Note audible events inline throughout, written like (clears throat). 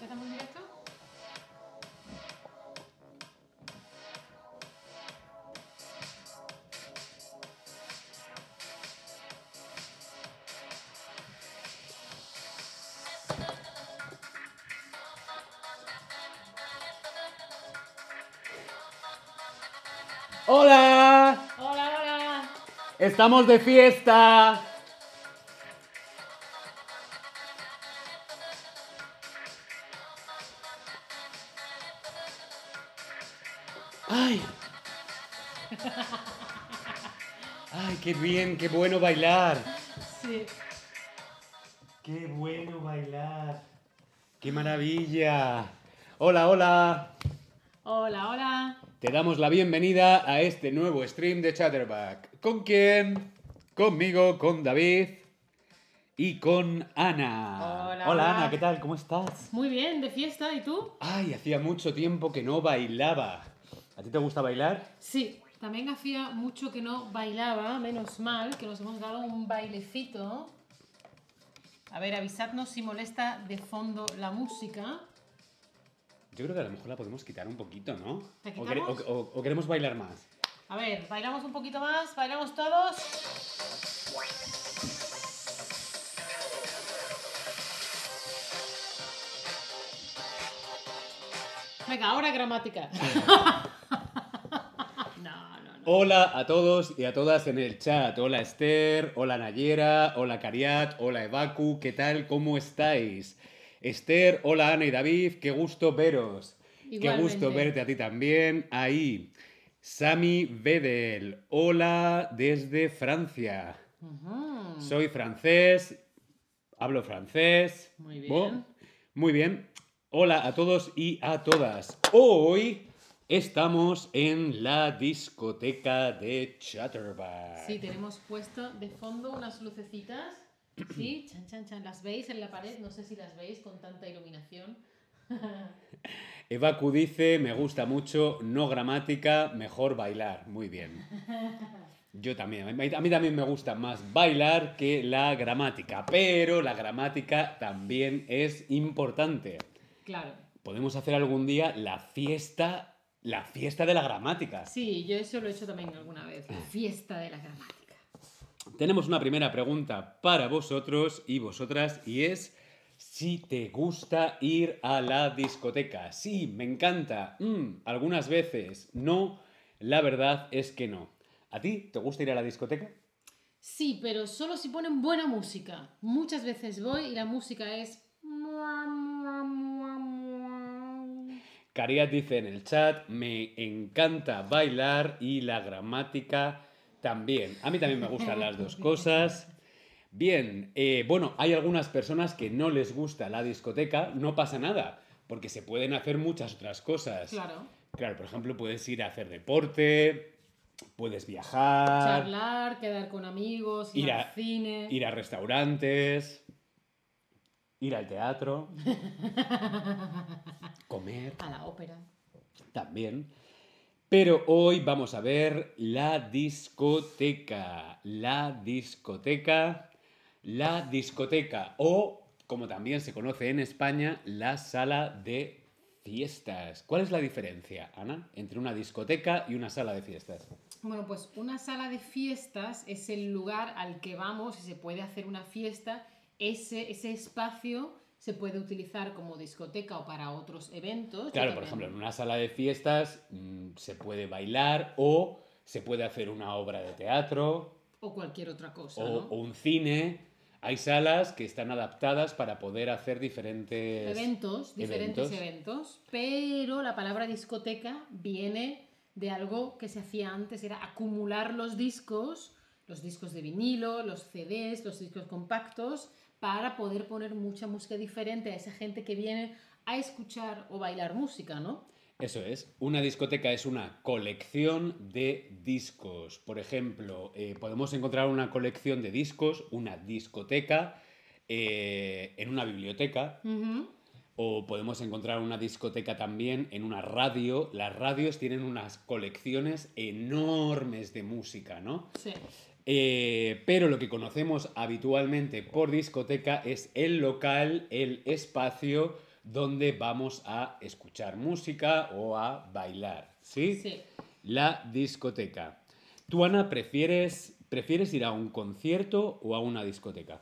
¿Empezamos directo? ¡Hola! Hola, hola. ¡Estamos de fiesta! Qué bien, qué bueno bailar! Sí. ¡Qué bueno bailar! ¡Qué maravilla! ¡Hola, hola! Hola, hola. Te damos la bienvenida a este nuevo stream de Chatterback. ¿Con quién? Conmigo, con David y con Ana. Hola, hola. Ana, ¿qué tal? ¿Cómo estás? Muy bien, de fiesta, ¿y tú? Ay, hacía mucho tiempo que no bailaba. ¿A ti te gusta bailar? Sí. También hacía mucho que no bailaba, menos mal, que nos hemos dado un bailecito. A ver, avisadnos si molesta de fondo la música. Yo creo que a lo mejor la podemos quitar un poquito, ¿no? ¿La ¿O, quere- quitamos? o- o- o queremos bailar más? A ver, bailamos un poquito más, bailamos todos. Venga, ahora gramática. (laughs) Hola a todos y a todas en el chat. Hola Esther, hola Nayera, hola Cariat, hola Evacu, ¿qué tal? ¿Cómo estáis? Esther, hola Ana y David, qué gusto veros. Qué gusto verte a ti también. Ahí. Sami Vedel, hola desde Francia. Soy francés, hablo francés. Muy bien. Muy bien. Hola a todos y a todas. Hoy estamos en la discoteca de Chatterback. Sí, tenemos puesto de fondo unas lucecitas. Sí, (clears throat) chan, chan, chan. ¿Las veis en la pared? No sé si las veis con tanta iluminación. (laughs) Evacu dice, me gusta mucho, no gramática, mejor bailar. Muy bien. (laughs) Yo también. A mí también me gusta más bailar que la gramática, pero la gramática también es importante. Claro. Podemos hacer algún día la fiesta, la fiesta de la gramática. Sí, yo eso lo he hecho también alguna vez. La fiesta de la gramática. Tenemos una primera pregunta para vosotros y vosotras y es si te gusta ir a la discoteca. Sí, me encanta. Mm, algunas veces. No, la verdad es que no. ¿A ti te gusta ir a la discoteca? Sí, pero solo si ponen buena música. Muchas veces voy y la música es... Cariat dice en el chat, me encanta bailar y la gramática también. A mí también me gustan las dos cosas. Bien, eh, bueno, hay algunas personas que no les gusta la discoteca, no pasa nada, porque se pueden hacer muchas otras cosas. Claro. Claro, por ejemplo, puedes ir a hacer deporte, puedes viajar, Charlar, quedar con amigos, ir, Ir al cine. ir a restaurantes, ir al teatro, (laughs) comer. A la ópera. También. Pero hoy vamos a ver la discoteca. La discoteca. La discoteca. O, como también se conoce en España, la sala de fiestas. ¿Cuál es la diferencia, Ana, entre una discoteca y una sala de fiestas? Bueno, pues una sala de fiestas es el lugar al que vamos y se puede hacer una fiesta. Ese, ese espacio se puede utilizar como discoteca o para otros eventos. Claro, por ejemplo, en una sala de fiestas mm, se puede bailar o se puede hacer una obra de teatro O cualquier otra cosa, o, ¿no? o un cine. Hay salas que están adaptadas para poder hacer diferentes Eventos, diferentes eventos. Pero la palabra discoteca viene de algo que se hacía antes, era acumular los discos, los discos de vinilo, los CDs, los discos compactos, para poder poner mucha música diferente a esa gente que viene a escuchar o bailar música, ¿no? Eso es. Una discoteca es una colección de discos. Por ejemplo, eh, podemos encontrar una colección de discos, una discoteca, eh, en una biblioteca. O podemos encontrar una discoteca también en una radio. Las radios tienen unas colecciones enormes de música, ¿no? Sí. Eh, pero lo que conocemos habitualmente por discoteca es el local, el espacio donde vamos a escuchar música o a bailar, ¿sí? Sí. La discoteca. ¿Tú, Ana, prefieres, prefieres ir a un concierto o a una discoteca?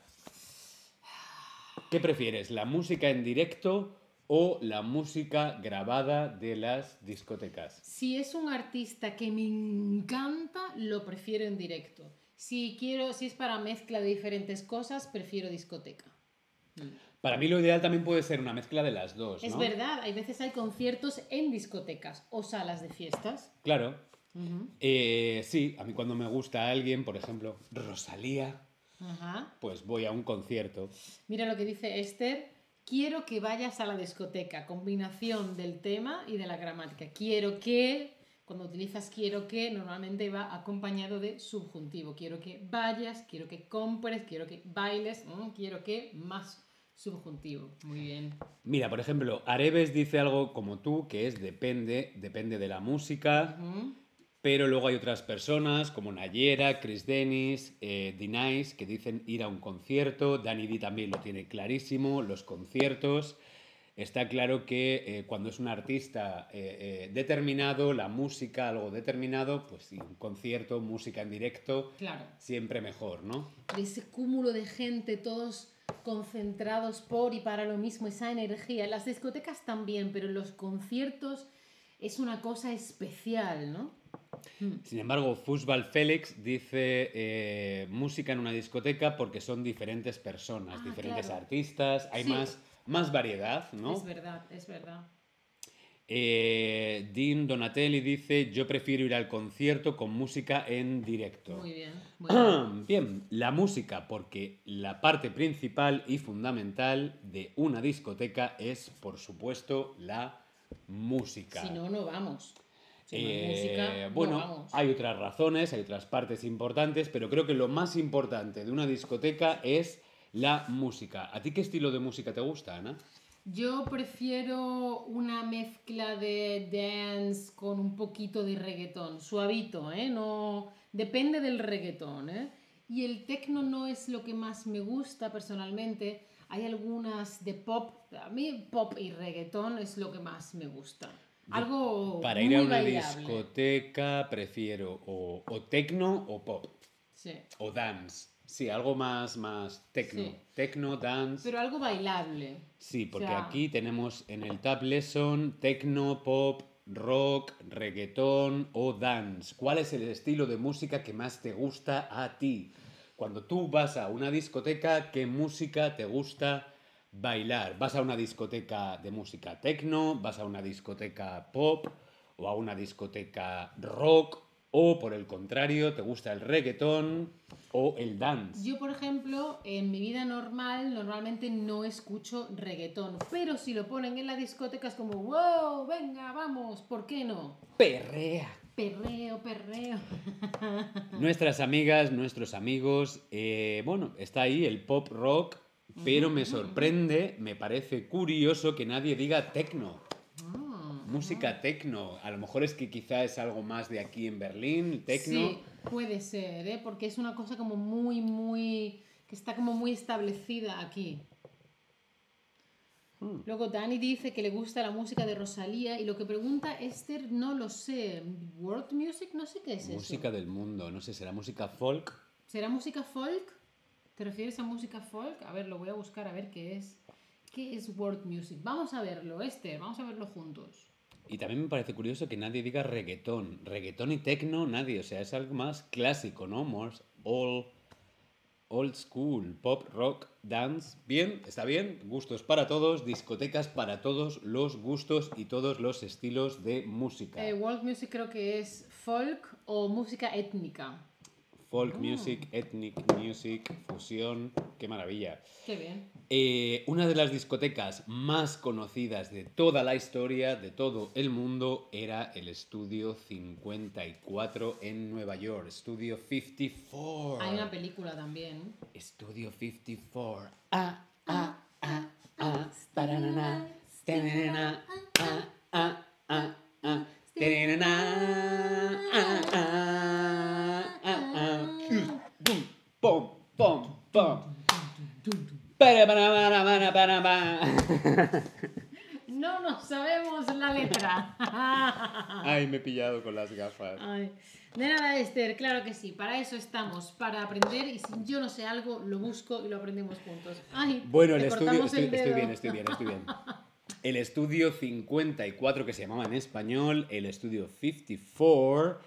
¿Qué prefieres, la música en directo o la música grabada de las discotecas? Si es un artista que me encanta, lo prefiero en directo. Si quiero, si es para mezcla de diferentes cosas, prefiero discoteca. Para mí lo ideal también puede ser una mezcla de las dos, Es verdad, hay veces hay conciertos en discotecas o salas de fiestas. Claro. Eh, sí, a mí cuando me gusta alguien, por ejemplo, Rosalía, Ajá. pues voy a un concierto. Mira lo que dice Esther. Quiero que vayas a la discoteca. Combinación del tema y de la gramática. Quiero que, cuando utilizas quiero que, normalmente va acompañado de subjuntivo. Quiero que vayas, quiero que compres, quiero que bailes, quiero que más subjuntivo. Muy bien. Mira, por ejemplo, Areves dice algo como tú, que es depende, depende de la música, pero luego hay otras personas como Nayera, Chris Dennis, eh, Dinais, que dicen ir a un concierto, Danny D también lo tiene clarísimo, los conciertos. Está claro que eh, cuando es un artista eh, eh, determinado, la música, algo determinado, pues sí, un concierto, música en directo, Claro. siempre mejor, ¿no? de ese cúmulo de gente, todos concentrados por y para lo mismo, esa energía. Las discotecas también, pero los conciertos es una cosa especial, ¿no? Sin embargo, Fútbol Félix dice eh, música en una discoteca porque son diferentes personas, Ah, diferentes claro. artistas, hay Sí. más, más variedad, ¿no? Es verdad, es verdad. Eh, Dean Donatelli dice yo prefiero ir al concierto con música en directo. Muy bien, (clears throat) muy bien. Bien, la música, porque la parte principal y fundamental de una discoteca es, por supuesto, la música. Si no, no vamos. Si no hay Eh, música, no bueno, vamos. hay otras razones, hay otras partes importantes, pero creo que lo más importante de una discoteca es la música. ¿A ti qué estilo de música te gusta, Ana? Yo prefiero una mezcla de dance con un poquito de reggaetón, suavito, ¿eh? No, depende del reggaetón, ¿eh? Y el techno no es lo que más me gusta personalmente. Hay algunas de pop, a mí pop y reggaetón es lo que más me gusta. Algo Para muy ir a una bailable. discoteca prefiero o, o tecno o pop Sí. o dance. Sí, algo más, más tecno. Sí. Tecno, dance. Pero algo bailable. Sí, porque sea- aquí tenemos en el Tab Lesson tecno, pop, rock, reggaetón o dance. ¿Cuál es el estilo de música que más te gusta a ti? Cuando tú vas a una discoteca, ¿qué música te gusta bailar? ¿Vas a una discoteca de música tecno? ¿Vas a una discoteca pop? ¿O a una discoteca rock? ¿O por el contrario, te gusta el reggaetón o el dance? Yo, por ejemplo, en mi vida normal, normalmente no escucho reggaetón, pero si lo ponen en la discoteca es como, wow, venga, vamos, ¿por qué no? Perrea. Perreo, perreo. (laughs) Nuestras amigas, nuestros amigos, eh, bueno, está ahí el pop rock, pero me sorprende, me parece curioso que nadie diga tecno. Música tecno. A lo mejor es que quizá es algo más de aquí en Berlín, tecno. Sí, puede ser, ¿eh? porque es una cosa como muy, muy, que está como muy establecida aquí. Hmm. Luego Dani dice que le gusta la música de Rosalía y lo que pregunta Esther no lo sé. ¿World music? No sé qué es Música eso. del mundo, no sé, será música folk. ¿Será música folk? ¿Te refieres a música folk? A ver, lo voy a buscar a ver qué es. ¿Qué es world music? Vamos a verlo, Esther, vamos a verlo juntos. Y también me parece curioso que nadie diga reggaetón. Reggaetón y tecno, nadie. O sea, es algo más clásico, ¿no? More all, old school, pop, rock, dance. Bien, está bien. Gustos para todos, discotecas para todos los gustos y todos los estilos de música. Eh, world music creo que es folk o música étnica. Folk Ah. music, ethnic music, fusión. Qué maravilla. Qué bien. Eh, una de las discotecas más conocidas de toda la historia, de todo el mundo, era el Estudio 54 en Nueva York. Estudio 54. Hay una película también. Estudio 54. Ah, ah, ah, ah. Taranana, ah, ah, ah, ah. Ah, ah, ah, ah. Bum, pom, pom, pom. Para, para, no nos sabemos la letra. Ay, me he pillado con las gafas. Ay. De nada, Esther, claro que sí. Para eso estamos, para aprender. Y si yo no sé algo, lo busco y lo aprendemos juntos. Ay, Bueno, el estudio. Estoy, el estoy bien, estoy bien, estoy bien. El estudio 54, que se llamaba en español, el estudio 54,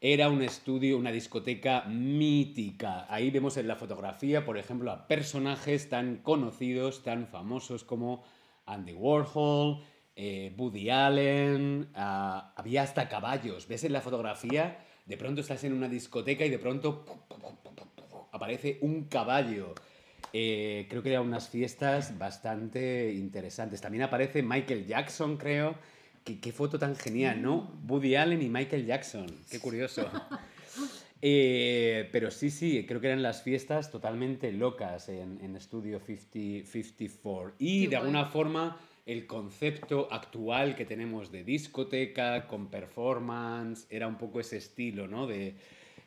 era un estudio, una discoteca mítica. Ahí vemos en la fotografía, por ejemplo, a personajes tan conocidos, tan famosos como Andy Warhol, eh, Woody Allen, había hasta caballos. ¿Ves en la fotografía? De pronto estás en una discoteca y de pronto aparece un caballo. Eh, creo que eran unas fiestas bastante interesantes. También aparece Michael Jackson, creo. Qué, qué foto tan genial, ¿no? Woody Allen y Michael Jackson. Qué curioso. (laughs) Eh, pero sí, sí, creo que eran las fiestas totalmente locas en, en Studio 50, 54. Y Qué de alguna guay. forma el concepto actual que tenemos de discoteca con performance era un poco ese estilo, ¿no? De,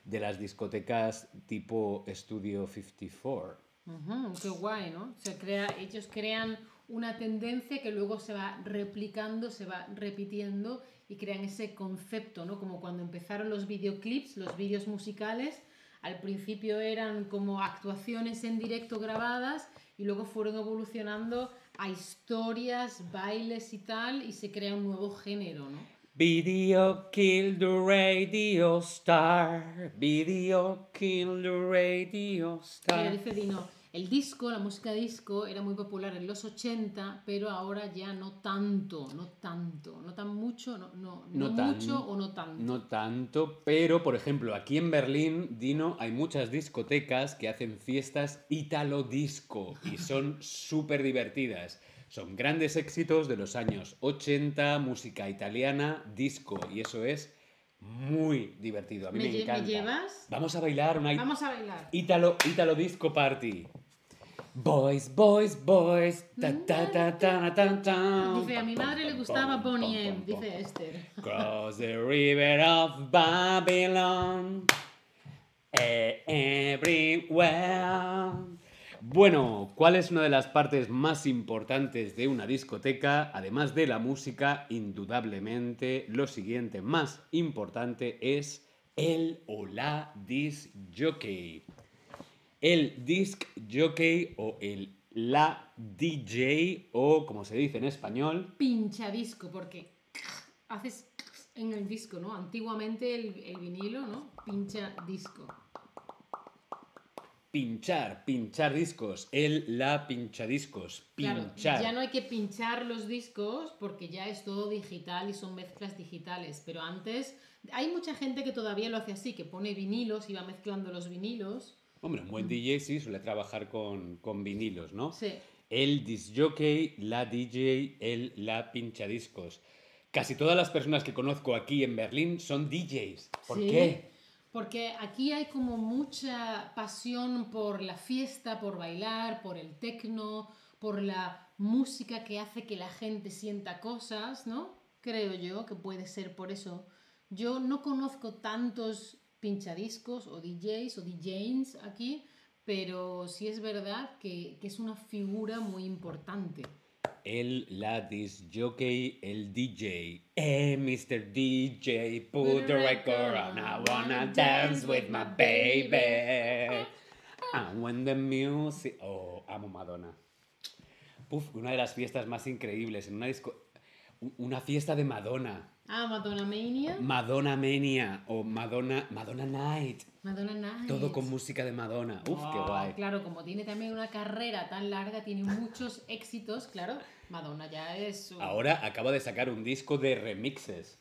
de las discotecas tipo Studio 54. Ujú, qué guay, ¿no? Se crea, ellos crean una tendencia que luego se va replicando, se va repitiendo y crean ese concepto, ¿no? Como cuando empezaron los videoclips, los vídeos musicales, al principio eran como actuaciones en directo grabadas y luego fueron evolucionando a historias, bailes y tal y se crea un nuevo género, ¿no? Video kill the radio star. Video kill the radio Mira, star. dice Dino, el disco, la música disco era muy popular en los 80, pero ahora ya no tanto, no tanto, no tan mucho, no, no, no, No tan- mucho o no tanto. No tanto, pero por ejemplo, aquí en Berlín, Dino, hay muchas discotecas que hacen fiestas italo disco y (laughs) son súper divertidas. Son grandes éxitos de los años 80, música italiana, disco, y eso es muy divertido. A mí me, ¿Me, lle- me encanta. llevas? Vamos a bailar una Vamos a bailar. Italo, Italo Disco Party. Boys, boys, boys. Ta, ta, ta, ta, ta, ta. Dice, a mi madre le gustaba Bonnie M, dice Esther. Cross the river of Babylon. eh, Everywhere. Bueno, ¿cuál es una de las partes más importantes de una discoteca? Además de la música, indudablemente lo siguiente más importante es el o la disc jockey. El disc jockey o el la DJ o como se dice en español, Pincha disco, porque haces en el disco, ¿no? Antiguamente el, el vinilo, ¿no? Pincha disco. Pinchar, pinchar discos. El, la, pinchadiscos. Claro, Pinchar. ya no hay que pinchar los discos porque ya es todo digital y son mezclas digitales. Pero antes hay mucha gente que todavía lo hace así, que pone vinilos y va mezclando los vinilos. Hombre, un buen DJ sí suele trabajar con, con vinilos, ¿no? Sí. El disc jockey, la DJ, el, la, pinchadiscos. Casi todas las personas que conozco aquí en Berlín son DJs. ¿Por Sí, qué? Porque aquí hay como mucha pasión por la fiesta, por bailar, por el tecno, por la música que hace que la gente sienta cosas, ¿no? Creo yo que puede ser por eso. Yo no conozco tantos pinchadiscos o DJs o DJs aquí, pero sí es verdad que, que es una figura muy importante. El, la, jockey, el DJ. Hey, Mr. DJ, put the record on. I wanna dance with my baby. And when the music. Oh, amo Madonna. Puf, una de las fiestas más increíbles en una disco. Una fiesta de Madonna. Ah, Madonna Mania. Madonna Mania o Madonna, Madonna Night. Madonna Night. Todo con música de Madonna. Uf, qué Oh, guay. Claro, como tiene también una carrera tan larga, tiene muchos (laughs) éxitos, claro. Madonna ya es. su- Ahora acaba de sacar un disco de remixes.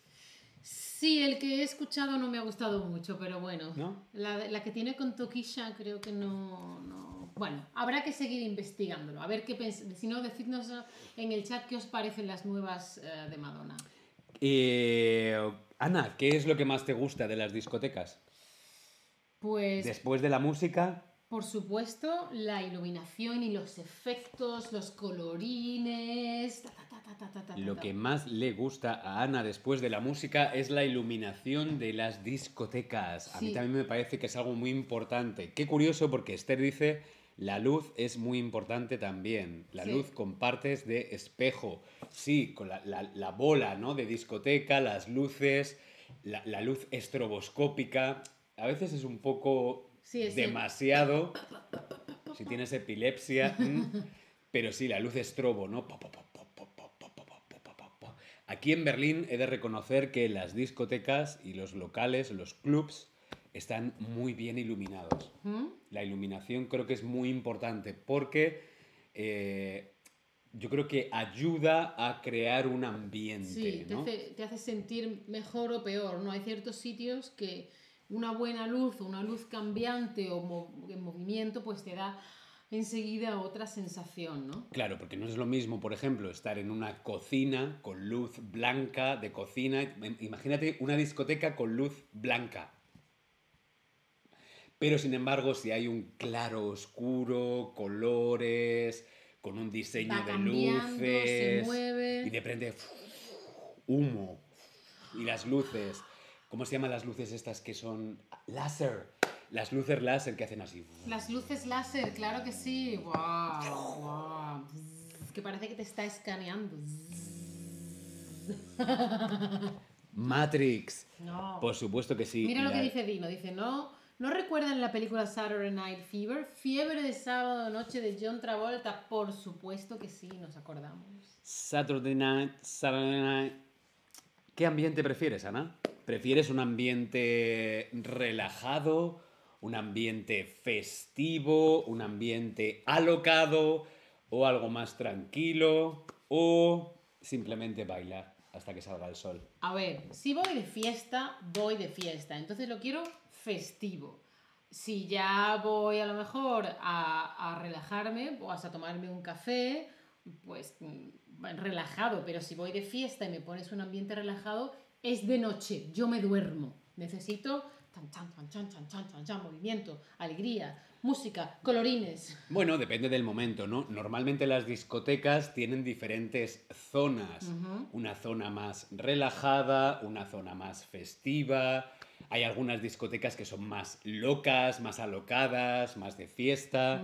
Sí, el que he escuchado no me ha gustado mucho, pero bueno. ¿No? La, la que tiene con Tokisha creo que no, no. Bueno, habrá que seguir investigándolo. A ver qué pensáis. Si no, decidnos en el chat qué os parecen las nuevas eh, de Madonna. Eh, Ana, ¿qué es lo que más te gusta de las discotecas? Pues Después de la música, Por supuesto, la iluminación y los efectos, los colorines. ta, ta, ta, ta, ta, ta, ta, lo que más le gusta a Ana después de la música es la iluminación de las discotecas. A mí también me parece que es algo muy importante. Qué curioso porque Esther dice la luz es muy importante también. La luz con partes de espejo. Sí, con la, bola ¿no? de discoteca, las luces, la, luz estroboscópica. A veces es un poco demasiado. Si tienes epilepsia. pero sí, la luz estrobo, ¿no? Aquí en Berlín he de reconocer que las discotecas y los locales, los clubs, están muy bien iluminados. ¿Mm? La iluminación creo que es muy importante porque eh, yo creo que ayuda a crear un ambiente. Sí, te, ¿no? hace, te hace sentir mejor o peor, ¿no? Hay ciertos sitios que una buena luz o una luz cambiante o mo- en movimiento pues te da enseguida otra sensación, ¿no? Claro, porque no es lo mismo, por ejemplo, estar en una cocina con luz blanca de cocina. Im- Imagínate una discoteca con luz blanca. Pero sin embargo, si hay un claro oscuro, colores, con un diseño Va de cambiando, se luces mueve. y de repente humo y las luces. ¿Cómo se llaman las luces estas que son láser? Las luces láser que hacen así. Las luces láser, claro que sí. ¡Guau! guau. Bzz, Que parece que te está escaneando. Matrix. No. Por supuesto que sí. Mira lo que dice Dino. Dice, no, ¿no recuerdan la película Saturday Night Fever? Fiebre de sábado noche de John Travolta. Por supuesto que sí, nos acordamos. Saturday night, Saturday night. ¿Qué ambiente prefieres, Ana? ¿Prefieres un ambiente relajado, un ambiente festivo, un ambiente alocado o algo más tranquilo o simplemente bailar hasta que salga el sol? A ver, si voy de fiesta, voy de fiesta. Entonces lo quiero festivo. Si ya voy a lo mejor a, a relajarme o hasta tomarme un café, pues mm, relajado. Pero si voy de fiesta y me pones un ambiente relajado, es de noche. Yo me duermo. Necesito tan, chan, chan, chan, chan, chan, chan, chan, movimiento, alegría, música, colorines. Bueno, depende del momento, ¿no? Normalmente las discotecas tienen diferentes zonas. Una zona más relajada, una zona más festiva. Hay algunas discotecas que son más locas, más alocadas, más de fiesta.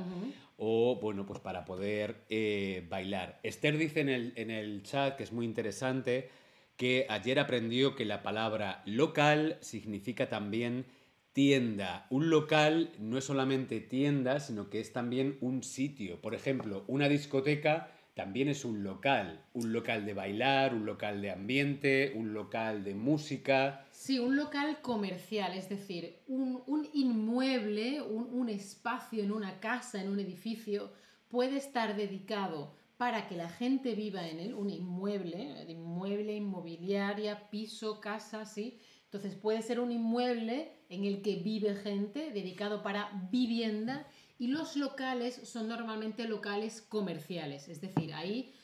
O, bueno, pues para poder eh, bailar. Esther dice en el, en el chat, que es muy interesante, que ayer aprendió que la palabra local significa también tienda. Un local no es solamente tienda, sino que es también un sitio. Por ejemplo, una discoteca también es un local. Un local de bailar, un local de ambiente, un local de música. Sí, un local comercial, es decir, un, un inmueble, un, un espacio en una casa, en un edificio, puede estar dedicado para que la gente viva en él, un inmueble, inmueble, inmobiliaria, piso, casa, sí. Entonces puede ser un inmueble en el que vive gente, dedicado para vivienda, y los locales son normalmente locales comerciales, es decir, ahí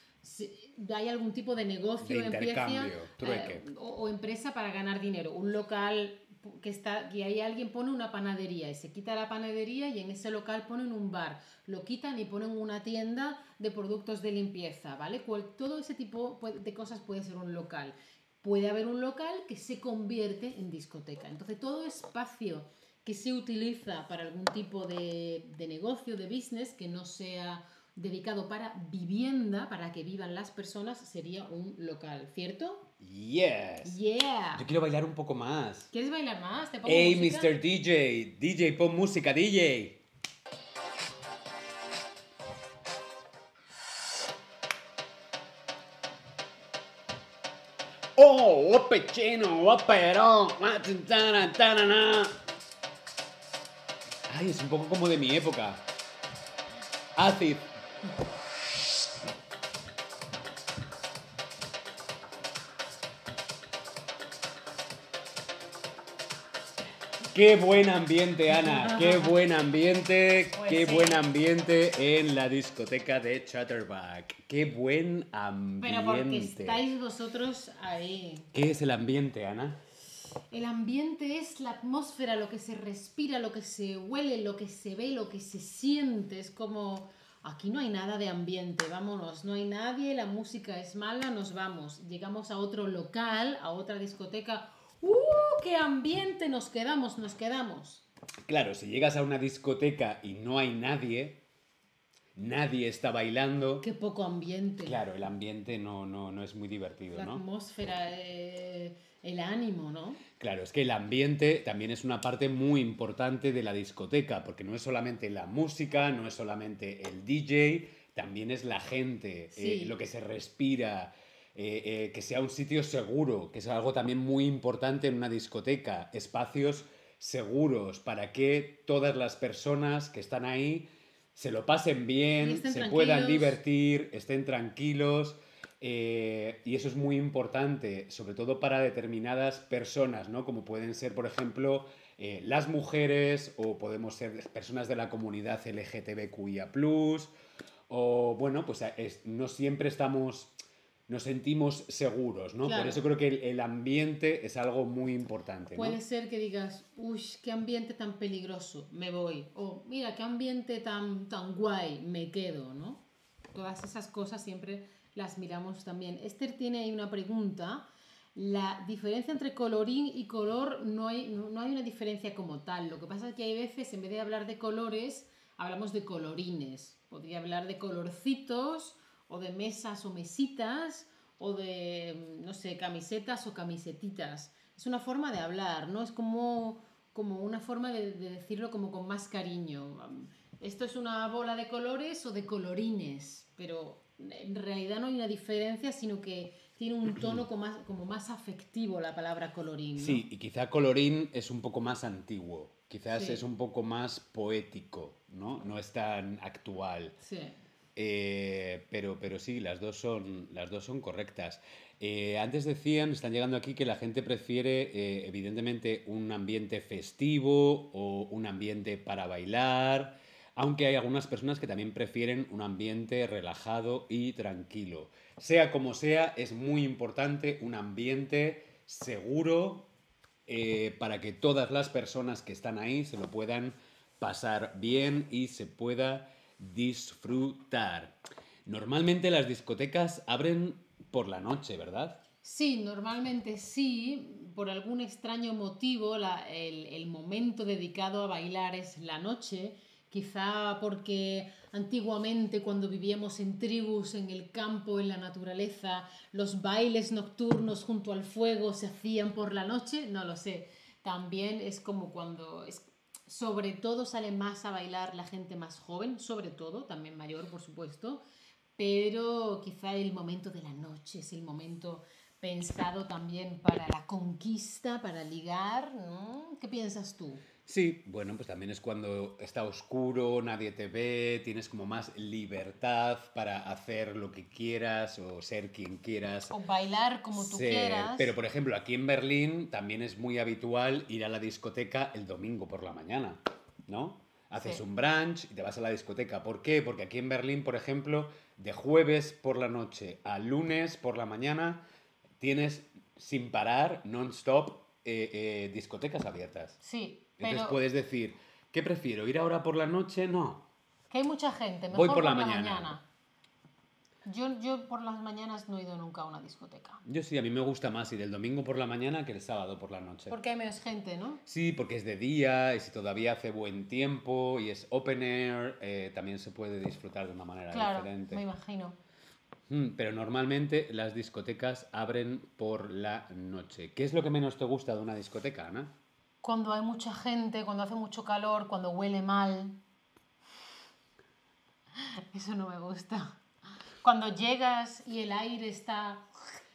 hay algún tipo de negocio, De trueque. eh, o, o empresa para ganar dinero. Un local que está y ahí alguien pone una panadería y se quita la panadería y en ese local ponen un bar, lo quitan y ponen una tienda de productos de limpieza, ¿vale? Cual- todo ese tipo de cosas puede ser un local. Puede haber un local que se convierte en discoteca. Entonces todo espacio que se utiliza para algún tipo de, de negocio, de business, que no sea dedicado para vivienda, para que vivan las personas, sería un local, ¿cierto? Yes. Yeah. Yo quiero bailar un poco más. ¿Quieres bailar más? ¿Te pongo Hey, música? Mr. DJ, DJ, pon música, DJ. Oh, oh, pechino, oh, pero. Ay, es un poco como de mi época. Acid. Qué buen ambiente, Ana. Qué buen ambiente. Pues qué sí. buen ambiente en la discoteca de Chatterback. Qué buen ambiente. Pero porque estáis vosotros ahí. ¿Qué es el ambiente, Ana? El ambiente es la atmósfera, lo que se respira, lo que se huele, lo que se ve, lo que se siente. Es como, aquí no hay nada de ambiente, vámonos, no hay nadie, la música es mala, nos vamos. Llegamos a otro local, a otra discoteca. ¡Uh, qué ambiente! Nos quedamos, nos quedamos. Claro, si llegas a una discoteca y no hay nadie, nadie está bailando. Qué poco ambiente. Claro, el ambiente no, no, no es muy divertido, La ¿no? atmósfera, eh, el ánimo, ¿no? Claro, es que el ambiente también es una parte muy importante de la discoteca, porque no es solamente la música, no es solamente el DJ, también es la gente, eh, lo que se respira, eh, que sea un sitio seguro, que es algo también muy importante en una discoteca, espacios seguros para que todas las personas que están ahí se lo pasen bien, se puedan divertir, estén tranquilos. eh, y eso es muy importante, sobre todo para determinadas personas, ¿no? Como pueden ser, por ejemplo, eh, las mujeres o podemos ser personas de la comunidad LGTBQIA+, o bueno, pues es- no siempre estamos, nos sentimos seguros, ¿no? Por eso creo que el, el ambiente es algo muy importante, ¿no? Puede ser que digas, uy, qué ambiente tan peligroso, me voy. O mira, qué ambiente tan, tan guay, me quedo, ¿no? Todas esas cosas siempre las miramos también. Esther tiene ahí una pregunta. La diferencia entre colorín y color no hay, no, no hay una diferencia como tal. Lo que pasa es que hay veces, en vez de hablar de colores, hablamos de colorines. Podría hablar de colorcitos o de mesas o mesitas o de, no sé, camisetas o camisetitas. Es una forma de hablar, ¿no? Es como, como una forma de, de decirlo como con más cariño. Esto es una bola de colores o de colorines, pero en realidad no hay una diferencia, sino que tiene un tono como más, como más afectivo la palabra colorín. ¿no? Sí, y quizá colorín es un poco más antiguo, quizás Sí. es un poco más poético, ¿no? No es tan actual. Sí. Eh, pero, pero sí, las dos son, las dos son correctas. Eh, antes decían, están llegando aquí, que la gente prefiere, eh, evidentemente, un ambiente festivo o un ambiente para bailar, aunque hay algunas personas que también prefieren un ambiente relajado y tranquilo. Sea como sea, es muy importante un ambiente seguro para que todas las personas que están ahí se lo puedan pasar bien y se pueda disfrutar. Normalmente las discotecas abren por la noche, ¿verdad? Sí, normalmente sí. Por algún extraño motivo, el, el momento dedicado a bailar es la noche. Quizá porque antiguamente cuando vivíamos en tribus, en el campo, en la naturaleza, los bailes nocturnos junto al fuego se hacían por la noche, no lo sé. También es como cuando, es, sobre todo sale más a bailar la gente más joven, sobre todo, también mayor por supuesto, pero quizá el momento de la noche es el momento pensado también para la conquista, para ligar. ¿Qué piensas tú? Sí, bueno, pues también es cuando está oscuro, nadie te ve, tienes como más libertad para hacer lo que quieras o ser quien quieras. O bailar como tú ser. quieras. Pero por ejemplo, aquí en Berlín también es muy habitual ir a la discoteca el domingo por la mañana, ¿no? Haces Sí. un brunch y te vas a la discoteca. ¿Por qué? Porque aquí en Berlín, por ejemplo, de jueves por la noche a lunes por la mañana tienes sin parar, non-stop, eh, eh, discotecas abiertas. Sí, Entonces pero puedes decir, ¿qué prefiero? ¿Ir ahora por la noche? No. que hay mucha gente, mejor Voy por la mañana. Yo, yo por las mañanas no he ido nunca a una discoteca. Yo sí, a mí me gusta más ir el domingo por la mañana que el sábado por la noche. Porque hay menos gente, ¿no? Sí, porque es de día y si todavía hace buen tiempo y es open air, eh, también se puede disfrutar de una manera Claro, diferente. me imagino. Mm, pero normalmente las discotecas abren por la noche. ¿Qué es lo que menos te gusta de una discoteca, Ana? Cuando hay mucha gente, cuando hace mucho calor, cuando huele mal. Eso no me gusta. Cuando llegas y el aire está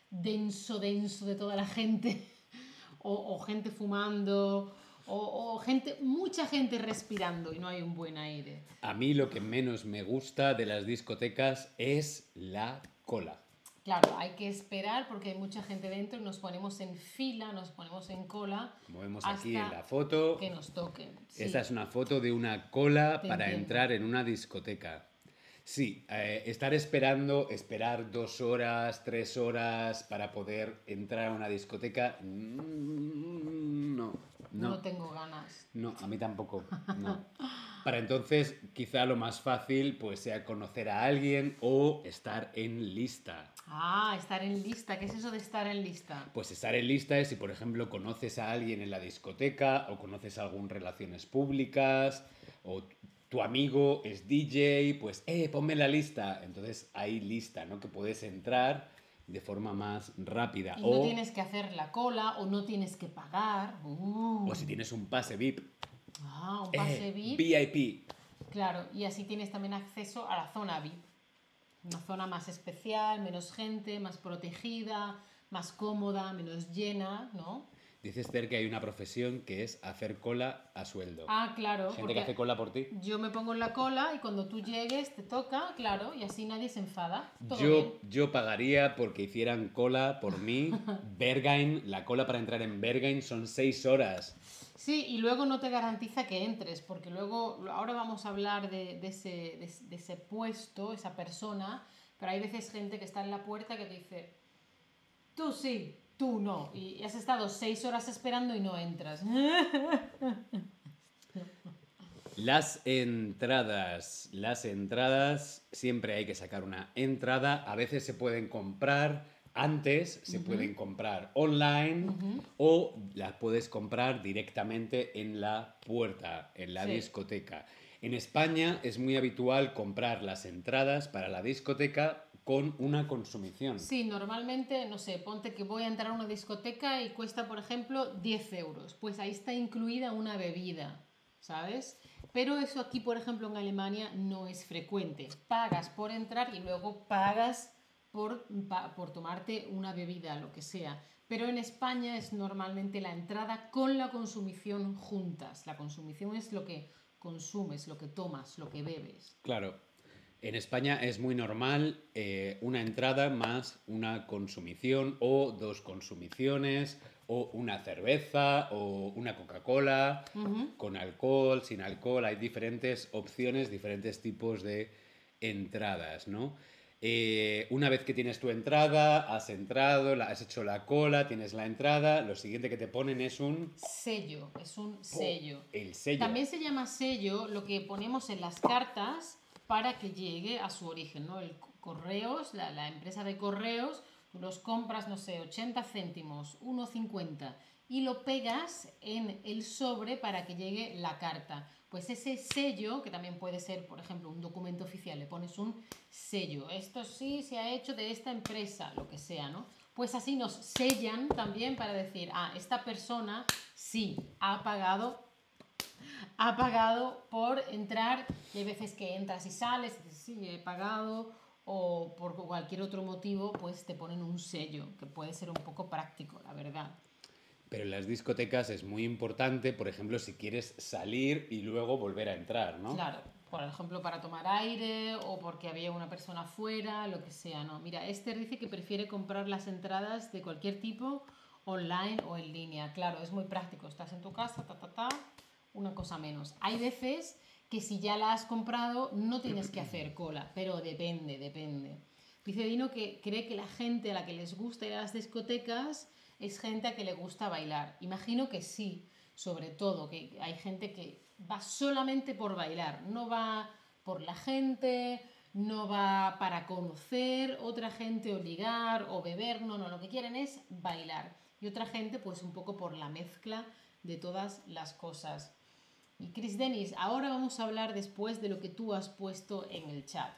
denso, denso de toda la gente. O, gente fumando. O, o gente, mucha gente respirando y no hay un buen aire. A mí lo que menos me gusta de las discotecas es la cola. Claro, hay que esperar porque hay mucha gente dentro y nos ponemos en fila, nos ponemos en cola. Como vemos aquí en la foto, Que nos toquen. sí. esta es una foto de una cola Te para entiendo. entrar en una discoteca. Sí, eh, estar esperando, esperar dos horas, tres horas para poder entrar a una discoteca, mm, no, no. no, tengo ganas. no, a mí tampoco, no. Para entonces, quizá lo más fácil pues sea conocer a alguien o estar en lista. Ah, estar en lista. ¿Qué es eso de estar en lista? Pues estar en lista es si, por ejemplo, conoces a alguien en la discoteca o conoces a algún relaciones públicas o tu amigo es DJ, pues, eh, ponme la lista. Entonces hay lista, ¿no? Que puedes entrar de forma más rápida. Y no tienes que hacer la cola o no tienes que pagar. O si tienes un pase VIP. Ah, un pase eh, VIP. VIP. Claro, y así tienes también acceso a la zona VIP. Una zona más especial, menos gente, más protegida, más cómoda, menos llena, ¿no? Dice Esther que hay una profesión que es hacer cola a sueldo. Ah, claro. Gente que hace cola por ti. Yo me pongo en la cola y cuando tú llegues te toca, claro, y así nadie se enfada. yo, yo pagaría porque hicieran cola por mí. (laughs) Bergain, la cola para entrar en Bergain son seis horas. Sí, y luego no te garantiza que entres, porque luego, ahora vamos a hablar de, ese, de ese puesto, esa persona, pero hay veces gente que está en la puerta que te dice, tú sí, tú no. Y has estado seis horas esperando y no entras. (laughs) Las entradas. Las entradas, siempre hay que sacar una entrada. A veces se pueden comprar antes, se pueden comprar online o las puedes comprar directamente en la puerta, en la discoteca. En España es muy habitual comprar las entradas para la discoteca con una consumición. Sí, normalmente, no sé, ponte que voy a entrar a una discoteca y cuesta, por ejemplo, 10 euros. Pues ahí está incluida una bebida, ¿sabes? Pero eso aquí, por ejemplo, en Alemania no es frecuente. Pagas por entrar y luego pagas por, por tomarte una bebida, lo que sea. Pero en España es normalmente la entrada con la consumición juntas. La consumición es lo que consumes, lo que tomas, lo que bebes. Claro, en España es muy normal eh, una entrada más una consumición o dos consumiciones o una cerveza o una Coca-Cola con alcohol, sin alcohol. Hay diferentes opciones, diferentes tipos de entradas, ¿no? Eh, una vez que tienes tu entrada, has entrado, has hecho la cola, tienes la entrada, lo siguiente que te ponen es un... Sello, es un sello. el sello. También se llama sello lo que ponemos en las cartas para que llegue a su origen, ¿no? El correos, la, empresa de correos, tú los compras, no sé, 80 céntimos, 1,50 y lo pegas en el sobre para que llegue la carta. Pues ese sello, que también puede ser, por ejemplo, un documento oficial, le pones un sello. Esto sí se ha hecho de esta empresa, lo que sea, ¿no? Pues así nos sellan también para decir, ah, esta persona sí ha pagado ha pagado por entrar y hay veces que entras y sales y dices, sí, he pagado o por cualquier otro motivo pues te ponen un sello que puede ser un poco práctico, la verdad. Pero en las discotecas es muy importante, por ejemplo, si quieres salir y luego volver a entrar, ¿no? Claro, por ejemplo, para tomar aire o porque había una persona fuera, lo que sea, ¿no? Mira, Esther dice que prefiere comprar las entradas de cualquier tipo online o en línea. Claro, es muy práctico. Estás en tu casa, ta, ta, ta, una cosa menos. Hay veces que si ya la has comprado no tienes que hacer cola, pero depende, depende. Dice Dino que cree que la gente a la que les gusta ir a las discotecas es gente a que le gusta bailar. Imagino que sí, sobre todo, que hay gente que va solamente por bailar, no va por la gente, no va para conocer otra gente o ligar o beber, no, no, lo que quieren es bailar. Y otra gente pues un poco por la mezcla de todas las cosas. Y Chris Dennis, ahora vamos a hablar después de lo que tú has puesto en el chat.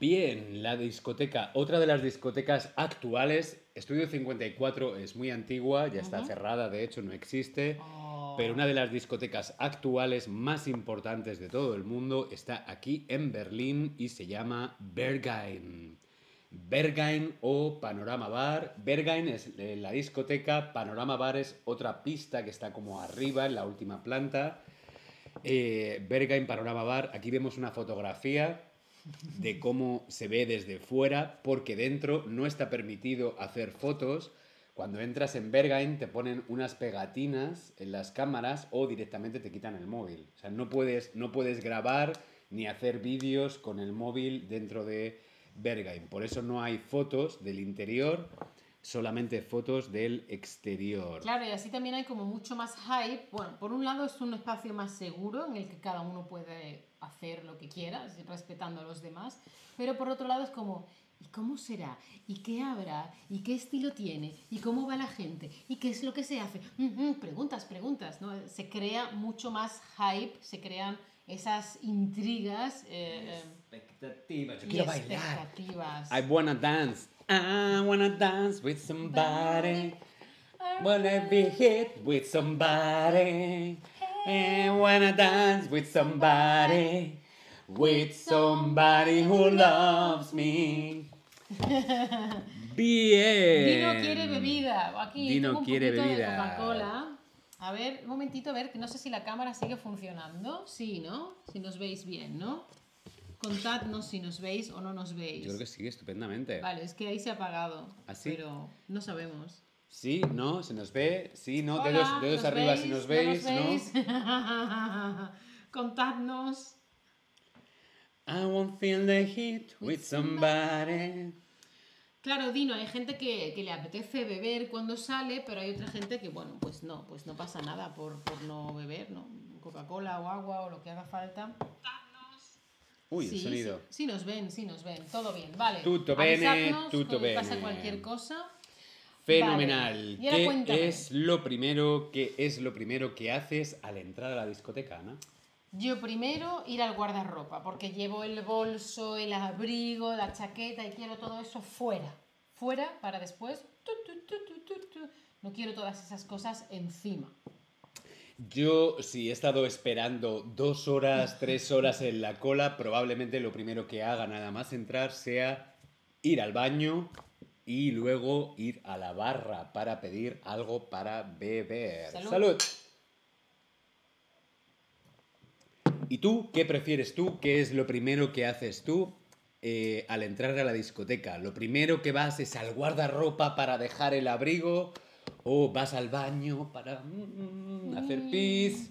Bien, la discoteca, otra de las discotecas actuales, Estudio 54 es muy antigua, ya está cerrada, de hecho no existe, oh. pero una de las discotecas actuales más importantes de todo el mundo está aquí en Berlín y se llama Berghain. Berghain o Panorama Bar. Berghain es eh, la discoteca, Panorama Bar es otra pista que está como arriba en la última planta. Eh, Berghain, Panorama Bar, aquí vemos una fotografía de cómo se ve desde fuera, porque dentro no está permitido hacer fotos. Cuando entras en Berghain te ponen unas pegatinas en las cámaras o directamente te quitan el móvil. O sea, no puedes, no puedes grabar ni hacer vídeos con el móvil dentro de Berghain. Por eso no hay fotos del interior, solamente fotos del exterior. Claro, y así también hay como mucho más hype. Bueno, por un lado es un espacio más seguro en el que cada uno puede hacer lo que quiera, respetando a los demás, pero por otro lado es como, ¿y cómo será? ¿Y qué habrá? ¿Y qué estilo tiene? ¿Y cómo va la gente? ¿Y qué es lo que se hace? preguntas, preguntas, ¿no? Se crea mucho más hype, se crean esas intrigas. eh, eh, Expectativas. Yo quiero bailar. I wanna dance. I wanna dance with somebody. Wanna be hit with somebody. I wanna dance with somebody. With somebody who loves me. (laughs) Bien. Dino quiere bebida. Aquí Dino tengo un quiere bebida. Coca-Cola. A ver, un momentito, a ver, que no sé si la cámara sigue funcionando. Sí, ¿no? Si nos veis bien, ¿no? Contadnos si nos veis o no nos veis. Yo creo que sigue estupendamente. Vale, es que ahí se ha apagado. ¿Ah, sí? Pero no sabemos. Sí, no, se nos ve. Sí, no, Hola, dedos, dedos ¿nos arriba si nos veis, ¿No ¿no? nos veis? (laughs) Contadnos. I won't feel the heat with somebody. Claro, Dino, hay gente que, que le apetece beber cuando sale, pero hay otra gente que, bueno, pues no, pues no pasa nada por, por no beber, ¿no? Coca-Cola o agua o lo que haga falta. Uy, sí, el sonido. Sí, sí nos ven, sí nos ven. Todo bien, vale. Tutto bene, tutto cuando pasa bene. cualquier cosa. Fenomenal. Vale. Y ahora ¿Qué cuéntame. es lo primero que es lo primero que haces al entrar a la discoteca, Ana? Yo primero ir al guardarropa, porque llevo el bolso, el abrigo, la chaqueta y quiero todo eso fuera. Fuera para después. tu, tu, tu. No quiero todas esas cosas encima. Yo, si he estado esperando dos horas, tres horas en la cola, probablemente lo primero que haga nada más entrar sea ir al baño y luego ir a la barra para pedir algo para beber. Salud. ¿Y tú qué prefieres tú? ¿Qué es lo primero que haces tú eh, al entrar a la discoteca? ¿Lo primero que vas es al guardarropa para dejar el abrigo? ¿O vas al baño para mm, hacer pis?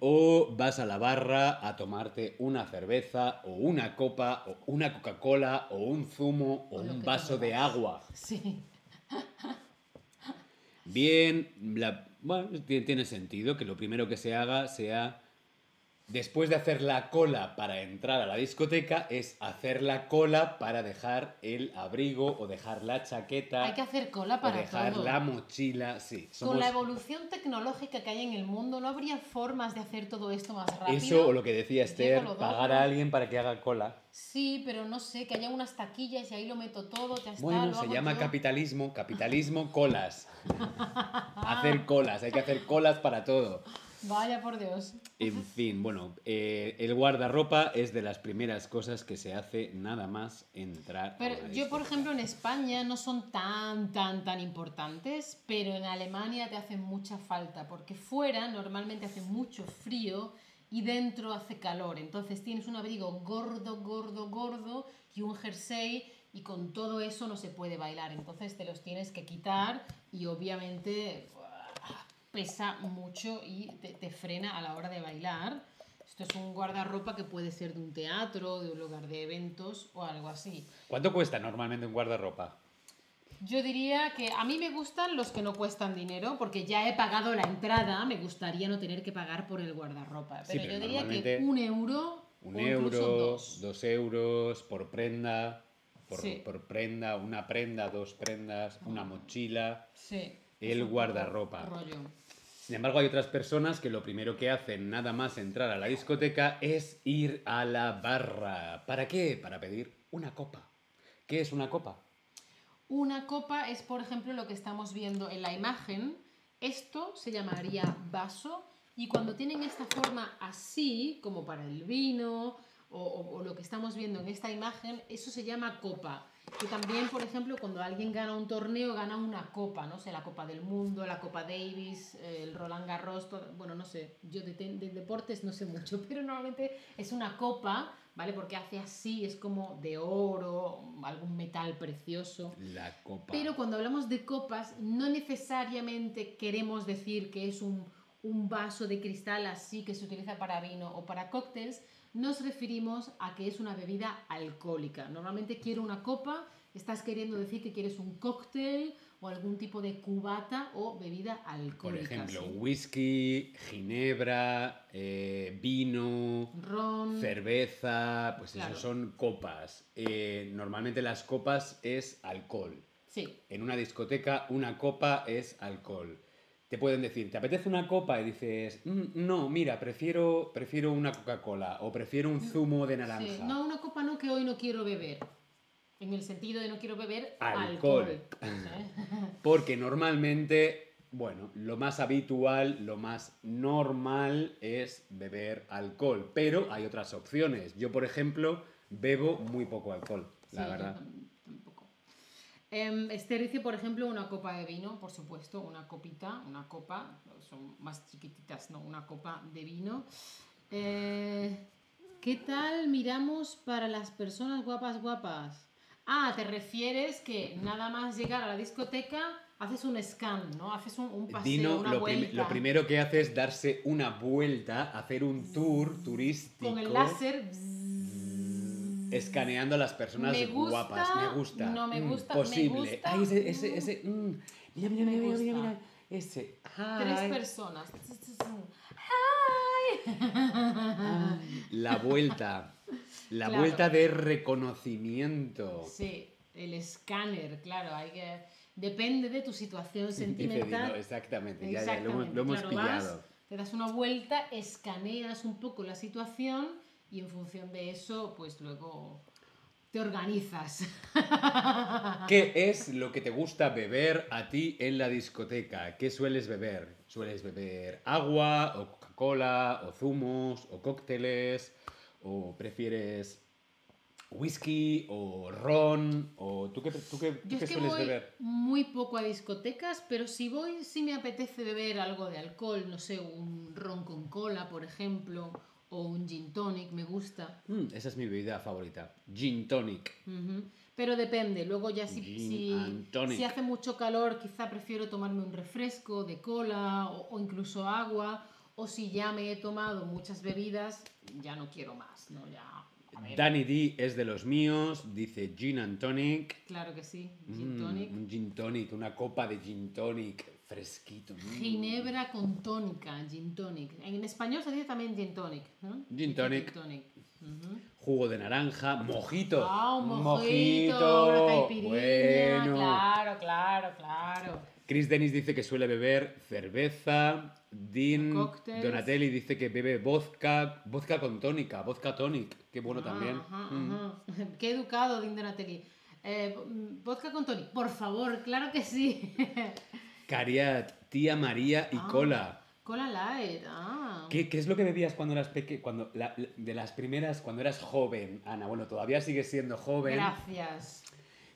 ¿O vas a la barra a tomarte una cerveza o una copa o una Coca-Cola o un zumo o un vaso de agua? Sí. Bien, la- bueno, ti- tiene sentido que lo primero que se haga sea, después de hacer la cola para entrar a la discoteca, es hacer la cola para dejar el abrigo o dejar la chaqueta Hay que hacer cola o para dejar todo. la mochila. Sí, Con la evolución tecnológica que hay en el mundo, ¿no habría formas de hacer todo esto más rápido? eso o lo que decía Esther, pagar a alguien para que haga cola. Sí, pero no sé, que haya unas taquillas y ahí lo meto todo, ya está. Bueno, se llama capitalismo, capitalismo (laughs) colas. hacer colas, hay que hacer colas para todo. Vaya por Dios. En fin, bueno, eh, el guardarropa es de las primeras cosas que se hace nada más entrar. Pero yo, por ejemplo, en España no son tan, tan, tan importantes, pero en Alemania te hacen mucha falta, porque fuera normalmente hace mucho frío y dentro hace calor. Entonces tienes un abrigo gordo, gordo, gordo y un jersey y con todo eso no se puede bailar. Entonces te los tienes que quitar y obviamente. Pesa mucho y te, te frena a la hora de bailar. Esto es un guardarropa que puede ser de un teatro, de un lugar de eventos o algo así. ¿Cuánto cuesta normalmente un guardarropa? Yo diría que a mí me gustan los que no cuestan dinero, porque ya he pagado la entrada, me gustaría no tener que pagar por el guardarropa. Sí, Pero, pero yo diría que un euro Un o euro, dos. dos. euros por prenda, por, Sí. por prenda, una prenda, dos prendas, una mochila. Sí. El guardarropa. rollo. Sin embargo, hay otras personas que lo primero que hacen nada más entrar a la discoteca es ir a la barra. ¿Para qué? Para pedir una copa. ¿Qué es una copa? Una copa es, por ejemplo, lo que estamos viendo en la imagen. Esto se llamaría vaso y cuando tienen esta forma así, como para el vino o, o- lo que estamos viendo en esta imagen, eso se llama copa. Que también, por ejemplo, cuando alguien gana un torneo, gana una copa, no sé, la Copa del Mundo, la Copa Davis, el Roland Garros, todo- bueno, no sé, yo de deportes no sé mucho, (laughs) pero normalmente es una copa, ¿vale? Porque hace así, es como de oro, algún metal precioso. La copa. Pero cuando hablamos de copas, no necesariamente queremos decir que es un, un vaso de cristal así que se utiliza para vino o para cócteles, nos referimos a que es una bebida alcohólica. Normalmente quiero una copa, estás queriendo decir que quieres un cóctel o algún tipo de cubata o bebida Por alcohólica. ejemplo, ¿sí? whisky, ginebra, eh, vino, ron. cerveza, pues Claro. eso son copas. Eh, normalmente las copas es alcohol. Sí, En una discoteca una copa es alcohol. Te pueden decir, ¿te apetece una copa? Y dices, "Mm, no, mira, prefiero, prefiero una Coca-Cola o prefiero un zumo de naranja. Sí, no, una copa no que hoy no quiero beber. En el sentido de no quiero beber Alcohol. alcohol. ¿sí? (laughs) Porque normalmente, bueno, lo más habitual, lo más normal es beber alcohol. Pero hay otras opciones. Yo, por ejemplo, bebo muy poco alcohol, la Sí, verdad. Em, Esther dice, por ejemplo, una copa de vino, por supuesto, una copita, una copa, son más chiquititas, ¿no? Una copa de vino. Eh, ¿Qué tal miramos para las personas guapas, guapas? Ah, te refieres que nada más llegar a la discoteca haces un scan, ¿no? Haces un, un paseo, Dino una lo, prim- lo primero que hace es darse una vuelta, hacer un tour turístico. Con el láser. Escaneando a las personas Me gusta, guapas. Me gusta. no me mm, gusta, me Posible. gusta, Ay, ese, ese, ese. mm, Mira, mira, mira, mira, mira. Ese. Tres Ay. personas. La vuelta. La Claro. vuelta de reconocimiento. Sí, el escáner, claro, hay que... Depende de tu situación sentimental. exactamente. Ya, ya, lo hemos, Exactamente, lo hemos claro, pillado. vas, te das una vuelta, escaneas un poco la situación y en función de eso, pues luego te organizas. (laughs) ¿Qué es lo que te gusta beber a ti en la discoteca? ¿Qué sueles beber? ¿Sueles beber agua o Coca-Cola o zumos o cócteles? ¿O prefieres whisky o ron? ¿O tú qué, tú qué, tú Yo qué es que sueles voy beber? muy poco a discotecas, pero si voy, sí me apetece beber algo de alcohol, no sé, un ron con cola, por ejemplo, o un gin tonic, me gusta. Mm, esa es mi bebida favorita. Gin tonic. Pero depende, luego ya si, si, hace mucho calor, quizá prefiero tomarme un refresco de cola o, o incluso agua, o si ya me he tomado muchas bebidas, ya no quiero más, ¿no? Ya, Danny D es de los míos, dice gin and tonic. claro que sí, gin Mm, un gin tonic, una copa de gin tonic fresquito. mm. Ginebra con tónica, gin tonic. En español se dice también gin tonic, ¿no? Gin tonic. Jugo de naranja, mojito. Ah, un mojito, una caipirinha, Bueno. claro, claro, claro. Chris Dennis dice que suele beber cerveza. Dean Cócteles. Donatelli dice que bebe vodka, vodka con tónica, vodka tonic. Qué bueno también. Ajá, Mm. ajá. (laughs) Qué educado, Dean Donatelli. Eh, vodka con tonic, por favor, claro que sí. (laughs) Cariat, tía María y Ah. cola. Cola light, ah. ¿Qué, qué es lo que bebías cuando eras pequeña? Cuando, la- de las primeras, cuando eras joven, Ana. Bueno, todavía sigues siendo joven. Gracias.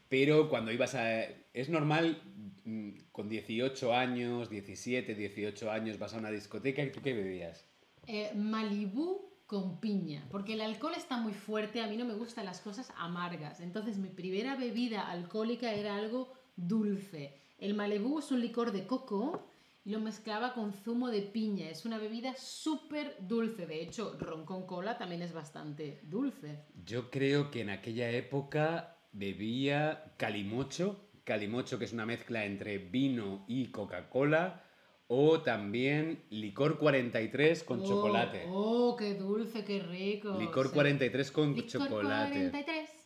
Pero cuando ibas a... Es normal, mm, con 18 años, 17, 18 años, vas a una discoteca y tú qué bebías. Eh, Malibú con piña, porque el alcohol está muy fuerte, a mí no me gustan las cosas amargas. Entonces mi primera bebida alcohólica era algo dulce. El Malibú es un licor de coco y lo mezclaba con zumo de piña. Es una bebida súper dulce. De hecho, ron con cola también es bastante dulce. Yo creo que en aquella época bebía calimocho, calimocho que es una mezcla entre vino y Coca-Cola, o también licor 43 con Oh, chocolate. Oh, qué dulce, qué rico. Licor Sí. 43 con Licor chocolate. 43.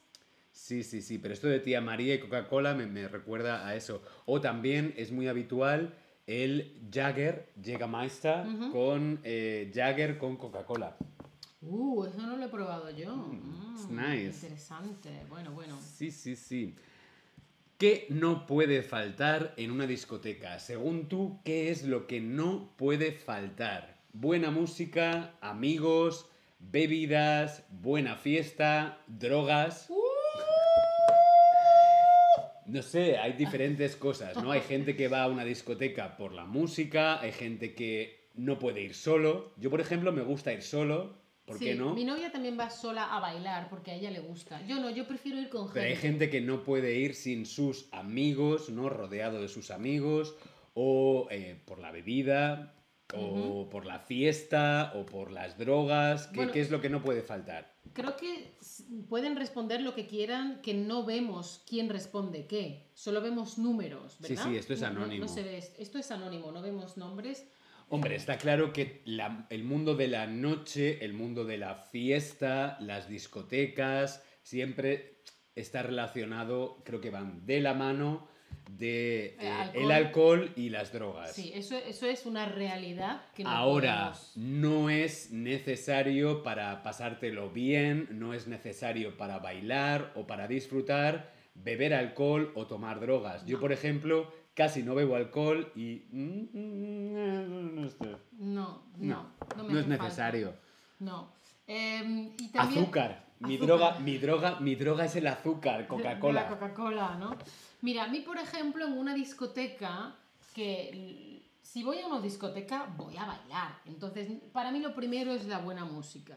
Sí, sí, sí, pero esto de tía María y Coca-Cola me, me recuerda a eso. O también es muy habitual el Jagger, Jägermeister, Ujú. con eh, Jagger con Coca-Cola. Uh, eso no lo he probado yo. Mm, it's nice. Interesante. Bueno, bueno. Sí, sí, sí. ¿Qué no puede faltar en una discoteca? Según tú, ¿qué es lo que no puede faltar? Buena música, amigos, bebidas, buena fiesta, drogas. No sé, hay diferentes cosas, ¿no? Hay gente que va a una discoteca por la música, hay gente que no puede ir solo. Yo, por ejemplo, me gusta ir solo, ¿por Sí, qué no? Mi novia también va sola a bailar porque a ella le gusta. Yo no, yo prefiero ir con Pero hay gente. gente que no puede ir sin sus amigos, ¿no? Rodeado de sus amigos, o eh, por la bebida, o por la fiesta, o por las drogas. ¿Qué, Bueno. qué es lo que no puede faltar? Creo que pueden responder lo que quieran, que no vemos quién responde qué. Solo vemos números, Sí, ¿verdad? sí, esto es No- no- no anónimo. se ve esto. Esto es anónimo, no vemos nombres. Hombre, está claro que la- el mundo de la noche, el mundo de la fiesta, las discotecas, siempre está relacionado, creo que van de la mano de Eh, eh, alcohol. el alcohol y las drogas. Sí, eso, eso es una realidad que no Ahora, podemos- no es necesario para pasártelo bien, no es necesario para bailar o para disfrutar beber alcohol o tomar drogas. Yo, por ejemplo, casi no bebo alcohol y... mm, No. No, no, no, no, es falta. necesario. No. Em, y también Azúcar. Mi droga, mi droga, mi droga es el azúcar, Coca-Cola. la Coca-Cola, ¿no? Mira, a mí, por ejemplo, en una discoteca, que si voy a una discoteca, voy a bailar. Entonces, para mí lo primero es la buena música.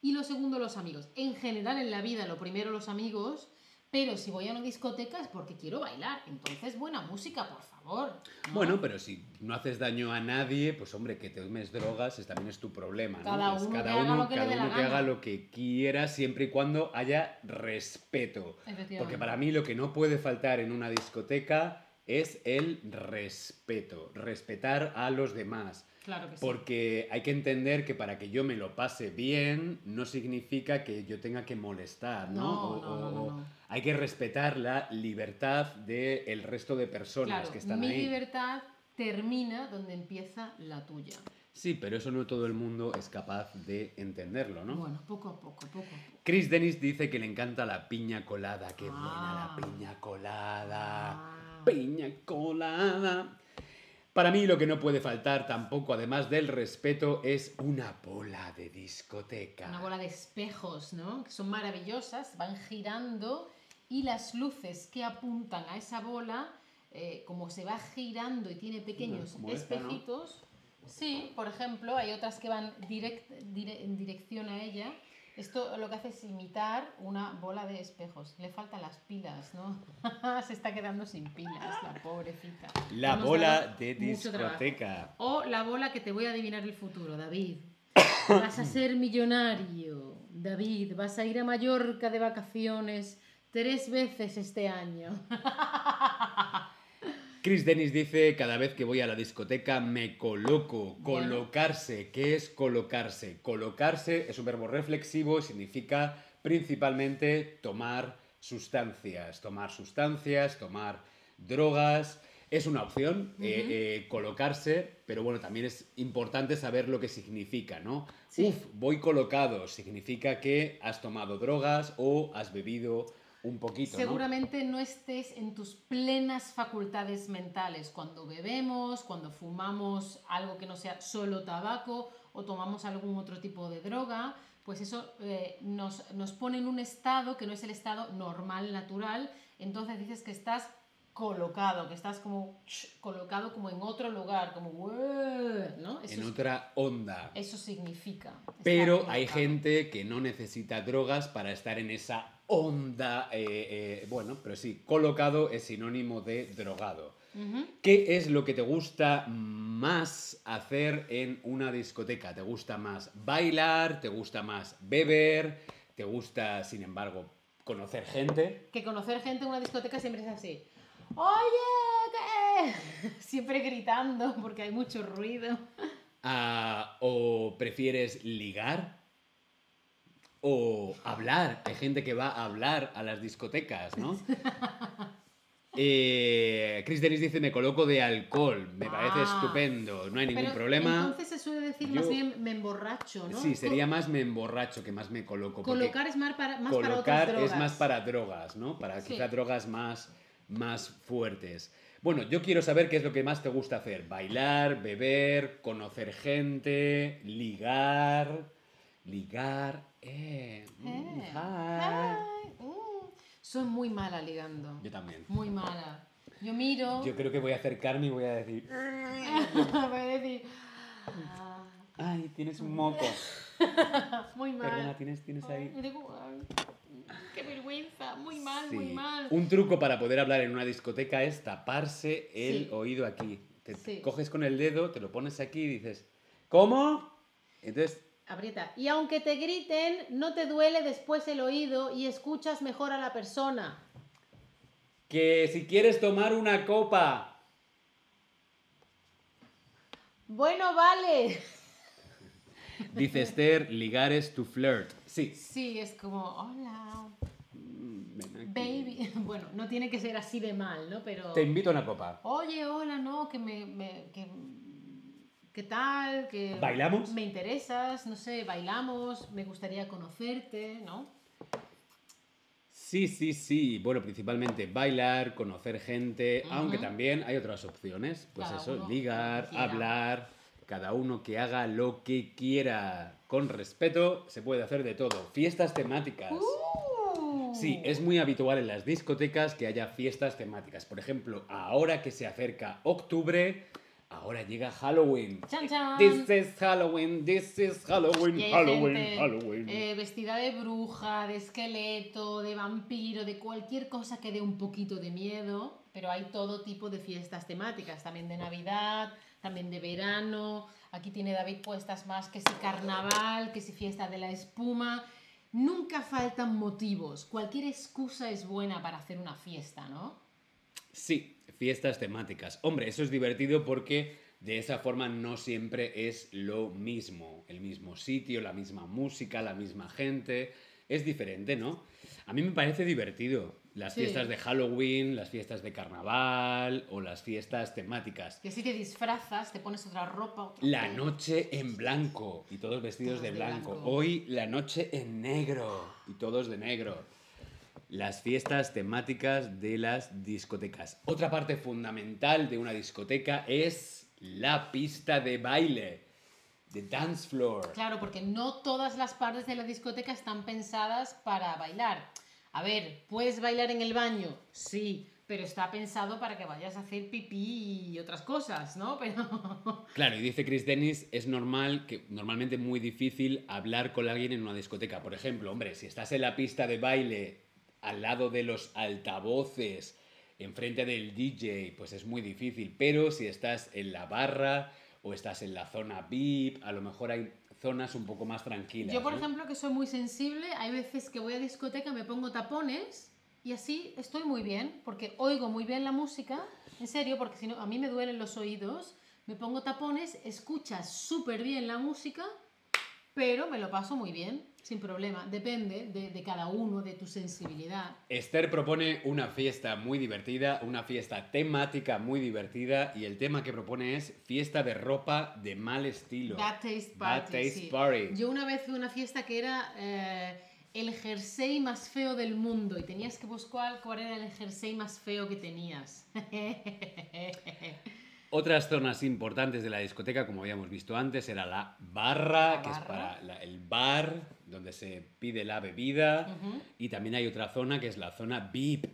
Y lo segundo, los amigos. En general, en la vida, lo primero, los amigos. Pero si voy a una discoteca es porque quiero bailar. Entonces, buena música, por favor. ¿no? Bueno, pero si no haces daño a nadie, pues hombre, que te tomes drogas es, también es tu problema, ¿no? Cada uno cada que haga uno, lo que le cada uno que haga lo que quiera, siempre y cuando haya respeto. Porque para mí lo que no puede faltar en una discoteca es el respeto, respetar a los demás. Claro que sí. Porque hay que entender que para que yo me lo pase bien no significa que yo tenga que molestar, ¿no? No, O- no, no, no, o- no. Hay que respetar la libertad del resto de personas Claro, que están mi ahí. libertad termina donde empieza la tuya. Sí, pero eso no todo el mundo es capaz de entenderlo, ¿no? Bueno, poco a poco, poco a poco. Chris Dennis dice que le encanta la piña colada. ¡Qué buena Ah. la piña colada! Ah. Piña colada. Para mí lo que no puede faltar tampoco, además del respeto, es una bola de discoteca. Una bola de espejos, ¿no? Que son maravillosas, van girando y las luces que apuntan a esa bola, eh, como se va girando y tiene pequeños Como esta, ¿no? espejitos. Sí, por ejemplo, hay otras que van direct- dire- en dirección a ella. Esto lo que hace es imitar una bola de espejos. Le faltan las pilas, ¿no? (laughs) se está quedando sin pilas, la pobrecita. La Hemos bola de discoteca. O la bola que te voy a adivinar el futuro, David. (coughs) Vas a ser millonario, David. Vas a ir a Mallorca de vacaciones tres veces este año. (laughs) Chris Dennis dice, cada vez que voy a la discoteca me coloco. Colocarse, ¿qué es colocarse? Colocarse es un verbo reflexivo y significa principalmente tomar sustancias. Tomar sustancias, tomar drogas. Es una opción, eh, eh, colocarse, pero bueno, también es importante saber lo que significa, ¿no? Sí. Uf, voy colocado, significa que has tomado drogas o has bebido un poquito. Seguramente no estés en tus plenas facultades mentales cuando bebemos, cuando fumamos algo que no sea solo tabaco o tomamos algún otro tipo de droga, pues eso eh, nos, nos pone en un estado que no es el estado normal, natural, entonces dices que estás colocado, que estás como colocado como en otro lugar, como "Ué", ¿no? Eso, En es- otra onda. eso significa. Pero hay gente que no necesita drogas para estar en esa onda. eh, eh, bueno, pero sí, colocado es sinónimo de drogado. ¿Qué es lo que te gusta más hacer en una discoteca? ¿Te gusta más bailar? ¿Te gusta más beber? ¿Te gusta, sin embargo, conocer gente? que conocer gente en una discoteca siempre es así. Oye, ¿qué? (laughs) Siempre gritando porque hay mucho ruido. Ah, ¿O prefieres ligar? ¿O hablar? Hay gente que va a hablar a las discotecas, ¿no? (laughs) Eh, Chris Dennis dice, me coloco de alcohol. Me parece Ah. estupendo. No hay ningún Pero problema. Entonces se suele decir Yo- más bien me emborracho, ¿no? Sí, sería más me emborracho que más me coloco. Colocar es más para, más para otras colocar drogas. es más para drogas, ¿no? Para Sí. quizá drogas más, más fuertes. Bueno, yo quiero saber qué es lo que más te gusta hacer. Bailar, beber, conocer gente, ligar. Ligar. Eh. mm, Eh, hi. uh. Soy muy mala ligando. Yo también. Muy mala. Yo miro. Yo creo que voy a acercarme y voy a decir. (laughs) voy a decir. "Ah, Ay, tienes un moco. (laughs) muy mal. Perdona, tienes, tienes ahí. me digo, ay, qué vergüenza. Muy mal, Sí. muy mal. Un truco para poder hablar en una discoteca es taparse el Sí. oído aquí. Te Sí. coges con el dedo, te lo pones aquí y dices, ¿cómo? Entonces, Aprieta. Y aunque te griten, no te duele después el oído y escuchas mejor a la persona. que si quieres tomar una copa, Bueno, vale. (laughs) dice Esther, ligar es to flirt. Sí, Sí, es como, hola. aquí. Baby, (laughs) bueno, no tiene que ser así de mal, ¿no? Pero... Te invito a una copa. Oye, hola, no, que me... me- que, ¿Qué tal? Que ¿Bailamos? Me interesas, no sé, bailamos, me gustaría conocerte, ¿no? Sí, sí, sí. Bueno, principalmente bailar, conocer gente, aunque también hay otras opciones. Pues Cada eso, ligar, hablar, cada uno que haga lo que quiera. Con respeto, se puede hacer de todo. Fiestas temáticas. Uh. Sí, es muy habitual en las discotecas que haya fiestas temáticas. Por ejemplo, ahora que se acerca octubre, ahora llega Halloween. ¡Chan, chan! This is Halloween, this is Halloween, Y hay Halloween, gente, Halloween. eh, vestida de bruja, de esqueleto, de vampiro, de cualquier cosa que dé un poquito de miedo, pero hay todo tipo de fiestas temáticas, también de Navidad, también de verano. Aquí tiene David puestas más que si carnaval, que si fiesta de la espuma. Nunca faltan motivos. Cualquier excusa es buena para hacer una fiesta, ¿no? Sí, fiestas temáticas. Hombre, eso es divertido porque de esa forma no siempre es lo mismo. El mismo sitio, la misma música, la misma gente. Es diferente, ¿no? A mí me parece divertido. Las Sí. fiestas de Halloween, las fiestas de carnaval o las fiestas temáticas. Que si te disfrazas, te pones otra ropa. otro La noche en blanco y todos vestidos Todos de de blanco. blanco. Hoy la noche en negro y todos de negro. Las fiestas temáticas de las discotecas. Otra parte fundamental de una discoteca es la pista de baile, the dance floor. Claro, porque no todas las partes de la discoteca están pensadas para bailar. A ver, ¿puedes bailar en el baño? Sí, pero está pensado para que vayas a hacer pipí y otras cosas, ¿no? (laughs) Pero... Claro, y dice Chris Dennis, es normal que normalmente muy difícil hablar con alguien en una discoteca. Por ejemplo, hombre, si estás en la pista de baile al lado de los altavoces, enfrente del DJ, pues es muy difícil. Pero si estás en la barra o estás en la zona VIP, a lo mejor hay zonas un poco más tranquilas. Yo, por ¿no? ejemplo, que soy muy sensible, hay veces que voy a discoteca, me pongo tapones y así estoy muy bien, porque oigo muy bien la música, en serio, porque si no, a mí me duelen los oídos, me pongo tapones, escuchas súper bien la música, pero me lo paso muy bien, sin problema. Depende de, de cada uno, de tu sensibilidad. Esther propone una fiesta muy divertida, una fiesta temática muy divertida y el tema que propone es fiesta de ropa de mal estilo. Bad Taste Bad Party. Taste sí. Party. Yo una vez fui a una fiesta que era eh, el jersey más feo del mundo y tenías que buscar cuál era el jersey más feo que tenías. (laughs) Otras zonas importantes de la discoteca, como habíamos visto antes, era la barra, La que es para la- el bar, donde se pide la bebida. Y también hay otra zona que es la zona VIP,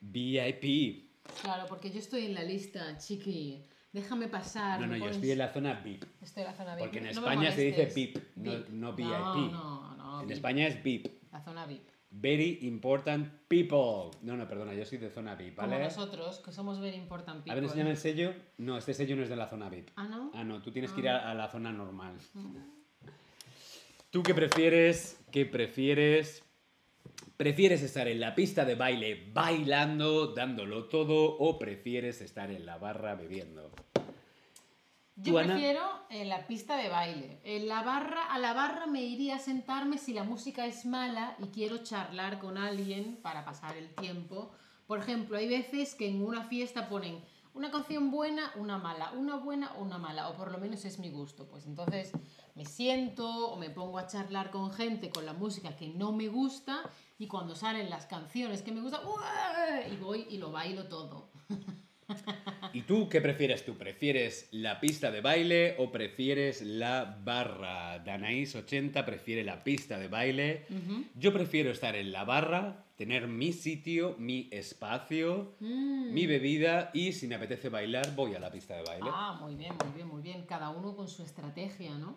VIP. Claro, porque yo estoy en la lista, chiqui. Déjame pasar. No, no, yo pones- estoy en la zona VIP. Estoy en la zona VIP. Porque en No España se dice molestes. VIP, no, no VIP. No, no, en VIP. España es VIP. La zona VIP. Very important people. No, no, perdona, yo soy de zona VIP, ¿vale? Como nosotros, que somos very important people. A ver, enséñame el sello. No, este sello no es de la zona VIP. Ah, ¿no? Ah, no, tú tienes que ir a, a la zona normal. ¿Tú qué prefieres? ¿Qué prefieres? ¿Prefieres estar en la pista de baile bailando, dándolo todo, o prefieres estar en la barra bebiendo? Yo ¿Tú, Ana? prefiero en la pista de baile. En la barra, a la barra me iría a sentarme si la música es mala y quiero charlar con alguien para pasar el tiempo. Por ejemplo, hay veces que en una fiesta ponen una canción buena, una mala, una buena o una mala, o por lo menos es mi gusto. Pues entonces me siento o me pongo a charlar con gente con la música que no me gusta y cuando salen las canciones que me gustan, ¡ué! y voy y lo bailo todo. (laughs) (laughs) ¿Y tú qué prefieres tú? ¿Prefieres la pista de baile o prefieres la barra? Danaís80 prefiere la pista de baile. Yo prefiero estar en la barra, tener mi sitio, mi espacio, Mm. mi bebida y si me apetece bailar voy a la pista de baile. Ah, muy bien, muy bien, muy bien. Cada uno con su estrategia, ¿no?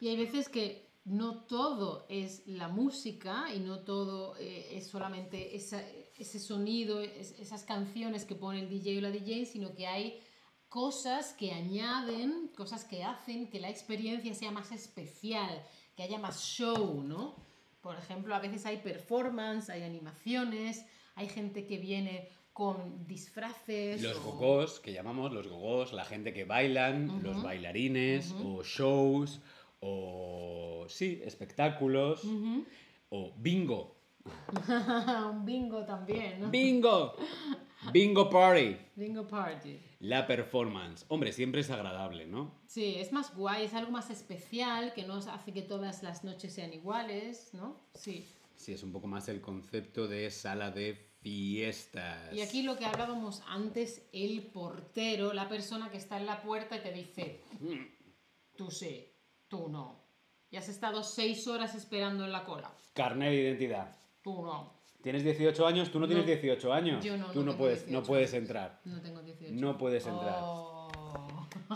Y hay veces que no todo es la música y no todo eh, es solamente esa- ese sonido, es- esas canciones que pone el DJ o la DJ, sino que hay cosas que añaden, cosas que hacen que la experiencia sea más especial, que haya más show, ¿no? Por ejemplo, a veces hay performance, hay animaciones, hay gente que viene con disfraces. Los o- gogós, que llamamos los gogós, la gente que bailan, los bailarines, o shows, o sí, espectáculos, o bingo. (laughs) Un bingo también, ¿no? ¡Bingo! Bingo Party. Bingo party. La performance. Hombre, siempre es agradable, ¿no? Sí, es más guay, es algo más especial que no hace que todas las noches sean iguales, ¿no? Sí. Sí, es un poco más el concepto de sala de fiestas. Y aquí lo que hablábamos antes, el portero, la persona que está en la puerta y te dice, tú sí, tú no. Y has estado seis horas esperando en la cola. Carnet de identidad. Tú no. ¿Tienes 18 años? Tú no tienes No. 18 años. Yo no, Tú no no, puedes, no 18 puedes entrar. No tengo 18. No puedes entrar. Oh.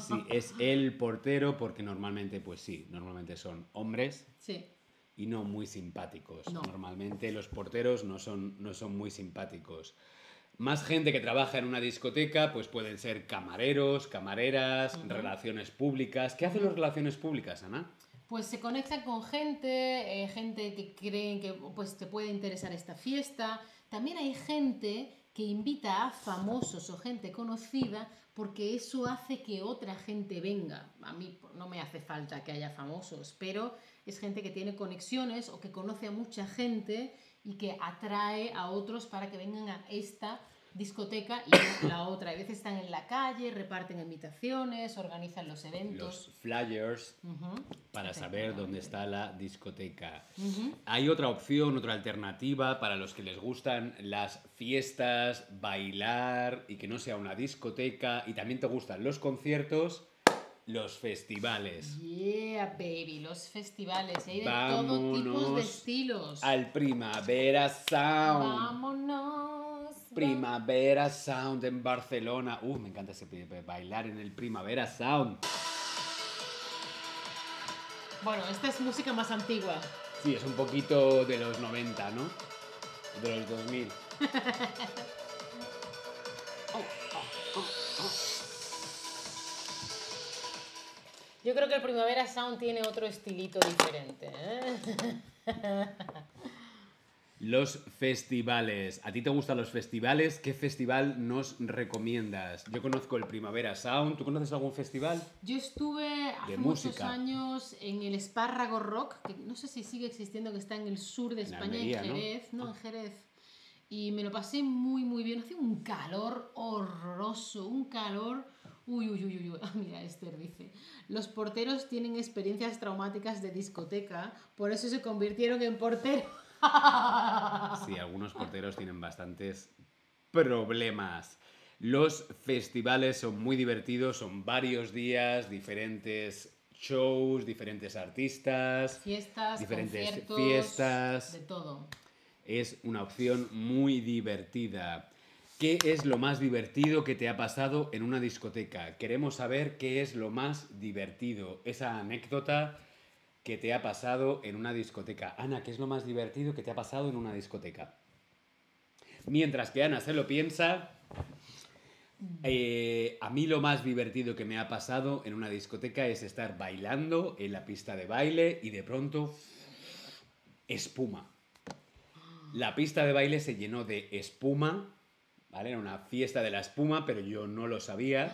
Sí, (laughs) es el portero porque normalmente, pues sí, normalmente son hombres Sí. y no muy simpáticos. No. Normalmente los porteros no son, no son muy simpáticos. Más gente que trabaja en una discoteca, pues pueden ser camareros, camareras, relaciones públicas. ¿Qué hacen las relaciones públicas, Ana? Pues se conectan con gente, eh, gente que creen que pues, te puede interesar esta fiesta. También hay gente que invita a famosos o gente conocida porque eso hace que otra gente venga. A mí no me hace falta que haya famosos, pero es gente que tiene conexiones o que conoce a mucha gente y que atrae a otros para que vengan a esta discoteca y la otra. A veces están en la calle, reparten invitaciones, organizan los eventos. Los flyers Ujú. para saber dónde está la discoteca. Ujú. Hay otra opción, otra alternativa para los que les gustan las fiestas, bailar y que no sea una discoteca y también te gustan los conciertos, los festivales. Yeah, baby, los festivales. Hay de todo tipos de Vámonos estilos. Al Primavera Sound. Vámonos. Primavera Sound en Barcelona. Uh, me encanta ese bailar en el Primavera Sound. Bueno, esta es música más antigua. Sí, es un poquito de los 90, ¿no? De los 2000. (laughs) Yo creo que el Primavera Sound tiene otro estilito diferente. ¿eh? (laughs) Los festivales. ¿A ti te gustan los festivales? ¿Qué festival nos recomiendas? Yo conozco el Primavera Sound. ¿Tú conoces algún festival? Yo estuve hace muchos años en el Espárrago Rock, que no sé si sigue existiendo, que está en el sur de En España, Almería, en ¿no? Jerez, ¿no? En Jerez. Y me lo pasé muy, muy bien. Hacía un calor horroroso, un calor... Uy, uy, uy, uy, uy. (laughs) Ah, mira, Esther dice, los porteros tienen experiencias traumáticas de discoteca, por eso se convirtieron en porteros. (laughs) Sí, algunos porteros tienen bastantes problemas. Los festivales son muy divertidos, son varios días, diferentes shows, diferentes artistas. Fiestas, Diferentes conciertos, fiestas. de todo. Es una opción muy divertida. ¿Qué es lo más divertido que te ha pasado en una discoteca? Queremos saber qué es lo más divertido, esa anécdota que te ha pasado en una discoteca. Ana, ¿qué es lo más divertido que te ha pasado en una discoteca? Mientras que Ana se lo piensa, eh, a mí lo más divertido que me ha pasado en una discoteca es estar bailando en la pista de baile y de pronto espuma. La pista de baile se llenó de espuma, ¿vale? Era una fiesta de la espuma, pero yo no lo sabía.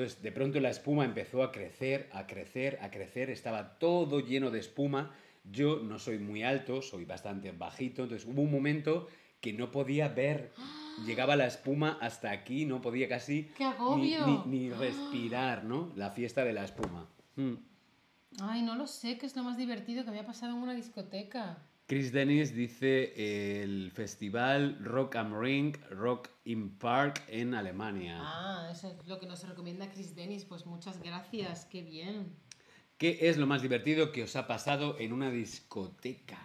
Entonces, de pronto la espuma empezó a crecer, a crecer, a crecer. Estaba todo lleno de espuma. Yo no soy muy alto, soy bastante bajito. Entonces, hubo un momento que no podía ver. (gasps) Llegaba la espuma hasta aquí, no podía casi ¡Qué ni, agobio! ni- ni respirar, ¿no? La fiesta de la espuma. Mm. Ay, no lo sé, qué es lo más divertido que me ha pasado en una discoteca. Chris Dennis dice el festival Rock am Ring, Rock im Park en Alemania. Ah, eso es lo que nos recomienda Chris Dennis. Pues muchas gracias, qué bien. ¿Qué es lo más divertido que os ha pasado en una discoteca?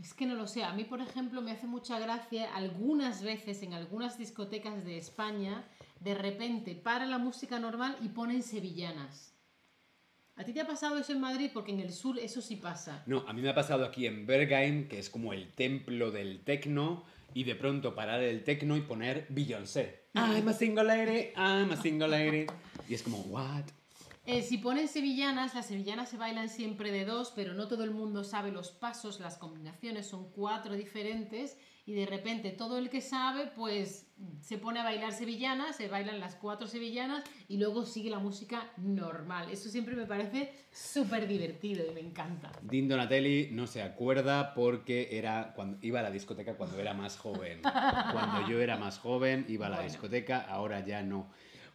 Es que no lo sé. A mí, por ejemplo, me hace mucha gracia algunas veces en algunas discotecas de España, de repente para la música normal y ponen sevillanas. ¿A ti te ha pasado eso en Madrid? Porque en el sur eso sí pasa. No, a mí me ha pasado aquí en Bergheim, que es como el templo del tecno, y de pronto parar el tecno y poner Beyoncé. I'm a single lady, I'm a single lady. Y es como, what? Eh, si ponen sevillanas, las sevillanas se bailan siempre de dos, pero no todo el mundo sabe los pasos, las combinaciones son cuatro diferentes y de repente todo el que sabe pues se pone a bailar sevillanas, se bailan las cuatro sevillanas y luego sigue la música normal. Eso siempre me parece súper divertido y me encanta. Dean Donatelli no se acuerda porque era cuando iba a la discoteca cuando era más joven. (laughs) Cuando yo era más joven iba a la Bueno. discoteca, ahora ya no.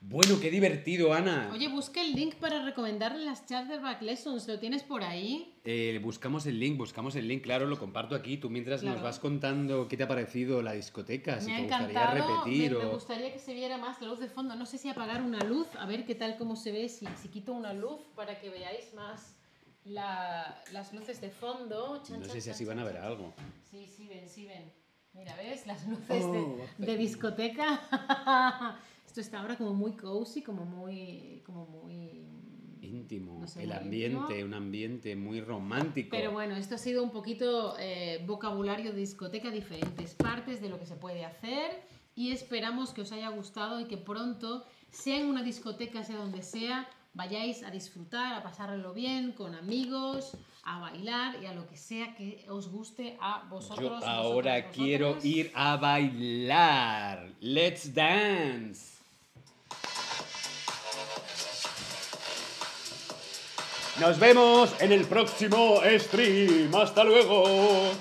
Bueno, qué divertido, Ana. Oye, busca el link para recomendarle las Chatterback Lessons. ¿Lo tienes por ahí? Eh, buscamos el link, buscamos el link, claro, lo comparto aquí. Tú mientras nos Claro. vas contando qué te ha parecido la discoteca, si me ha te gustaría repetir me, me o... gustaría que se viera más la luz de fondo. No sé si apagar una luz, a ver qué tal cómo se ve. Si, si quito una luz para que veáis más la- las luces de fondo. Chan, No chan, sé si chan, así van a chan, ver chan. algo. Sí, sí ven, sí ven. Mira, ¿ves? Las luces Oh, de, de discoteca. (laughs) Esto está ahora como muy cozy, como muy... Como muy... Íntimo, No sé, el ambiente, íntimo. un ambiente muy romántico. Pero bueno, esto ha sido un poquito eh, vocabulario de discoteca, diferentes partes de lo que se puede hacer y esperamos que os haya gustado y que pronto, sea en una discoteca, sea donde sea, vayáis a disfrutar, a pasarlo bien con amigos, a bailar y a lo que sea que os guste a vosotros. Yo ahora quiero ir a bailar. Let's dance. Nos vemos en el próximo stream. Hasta luego.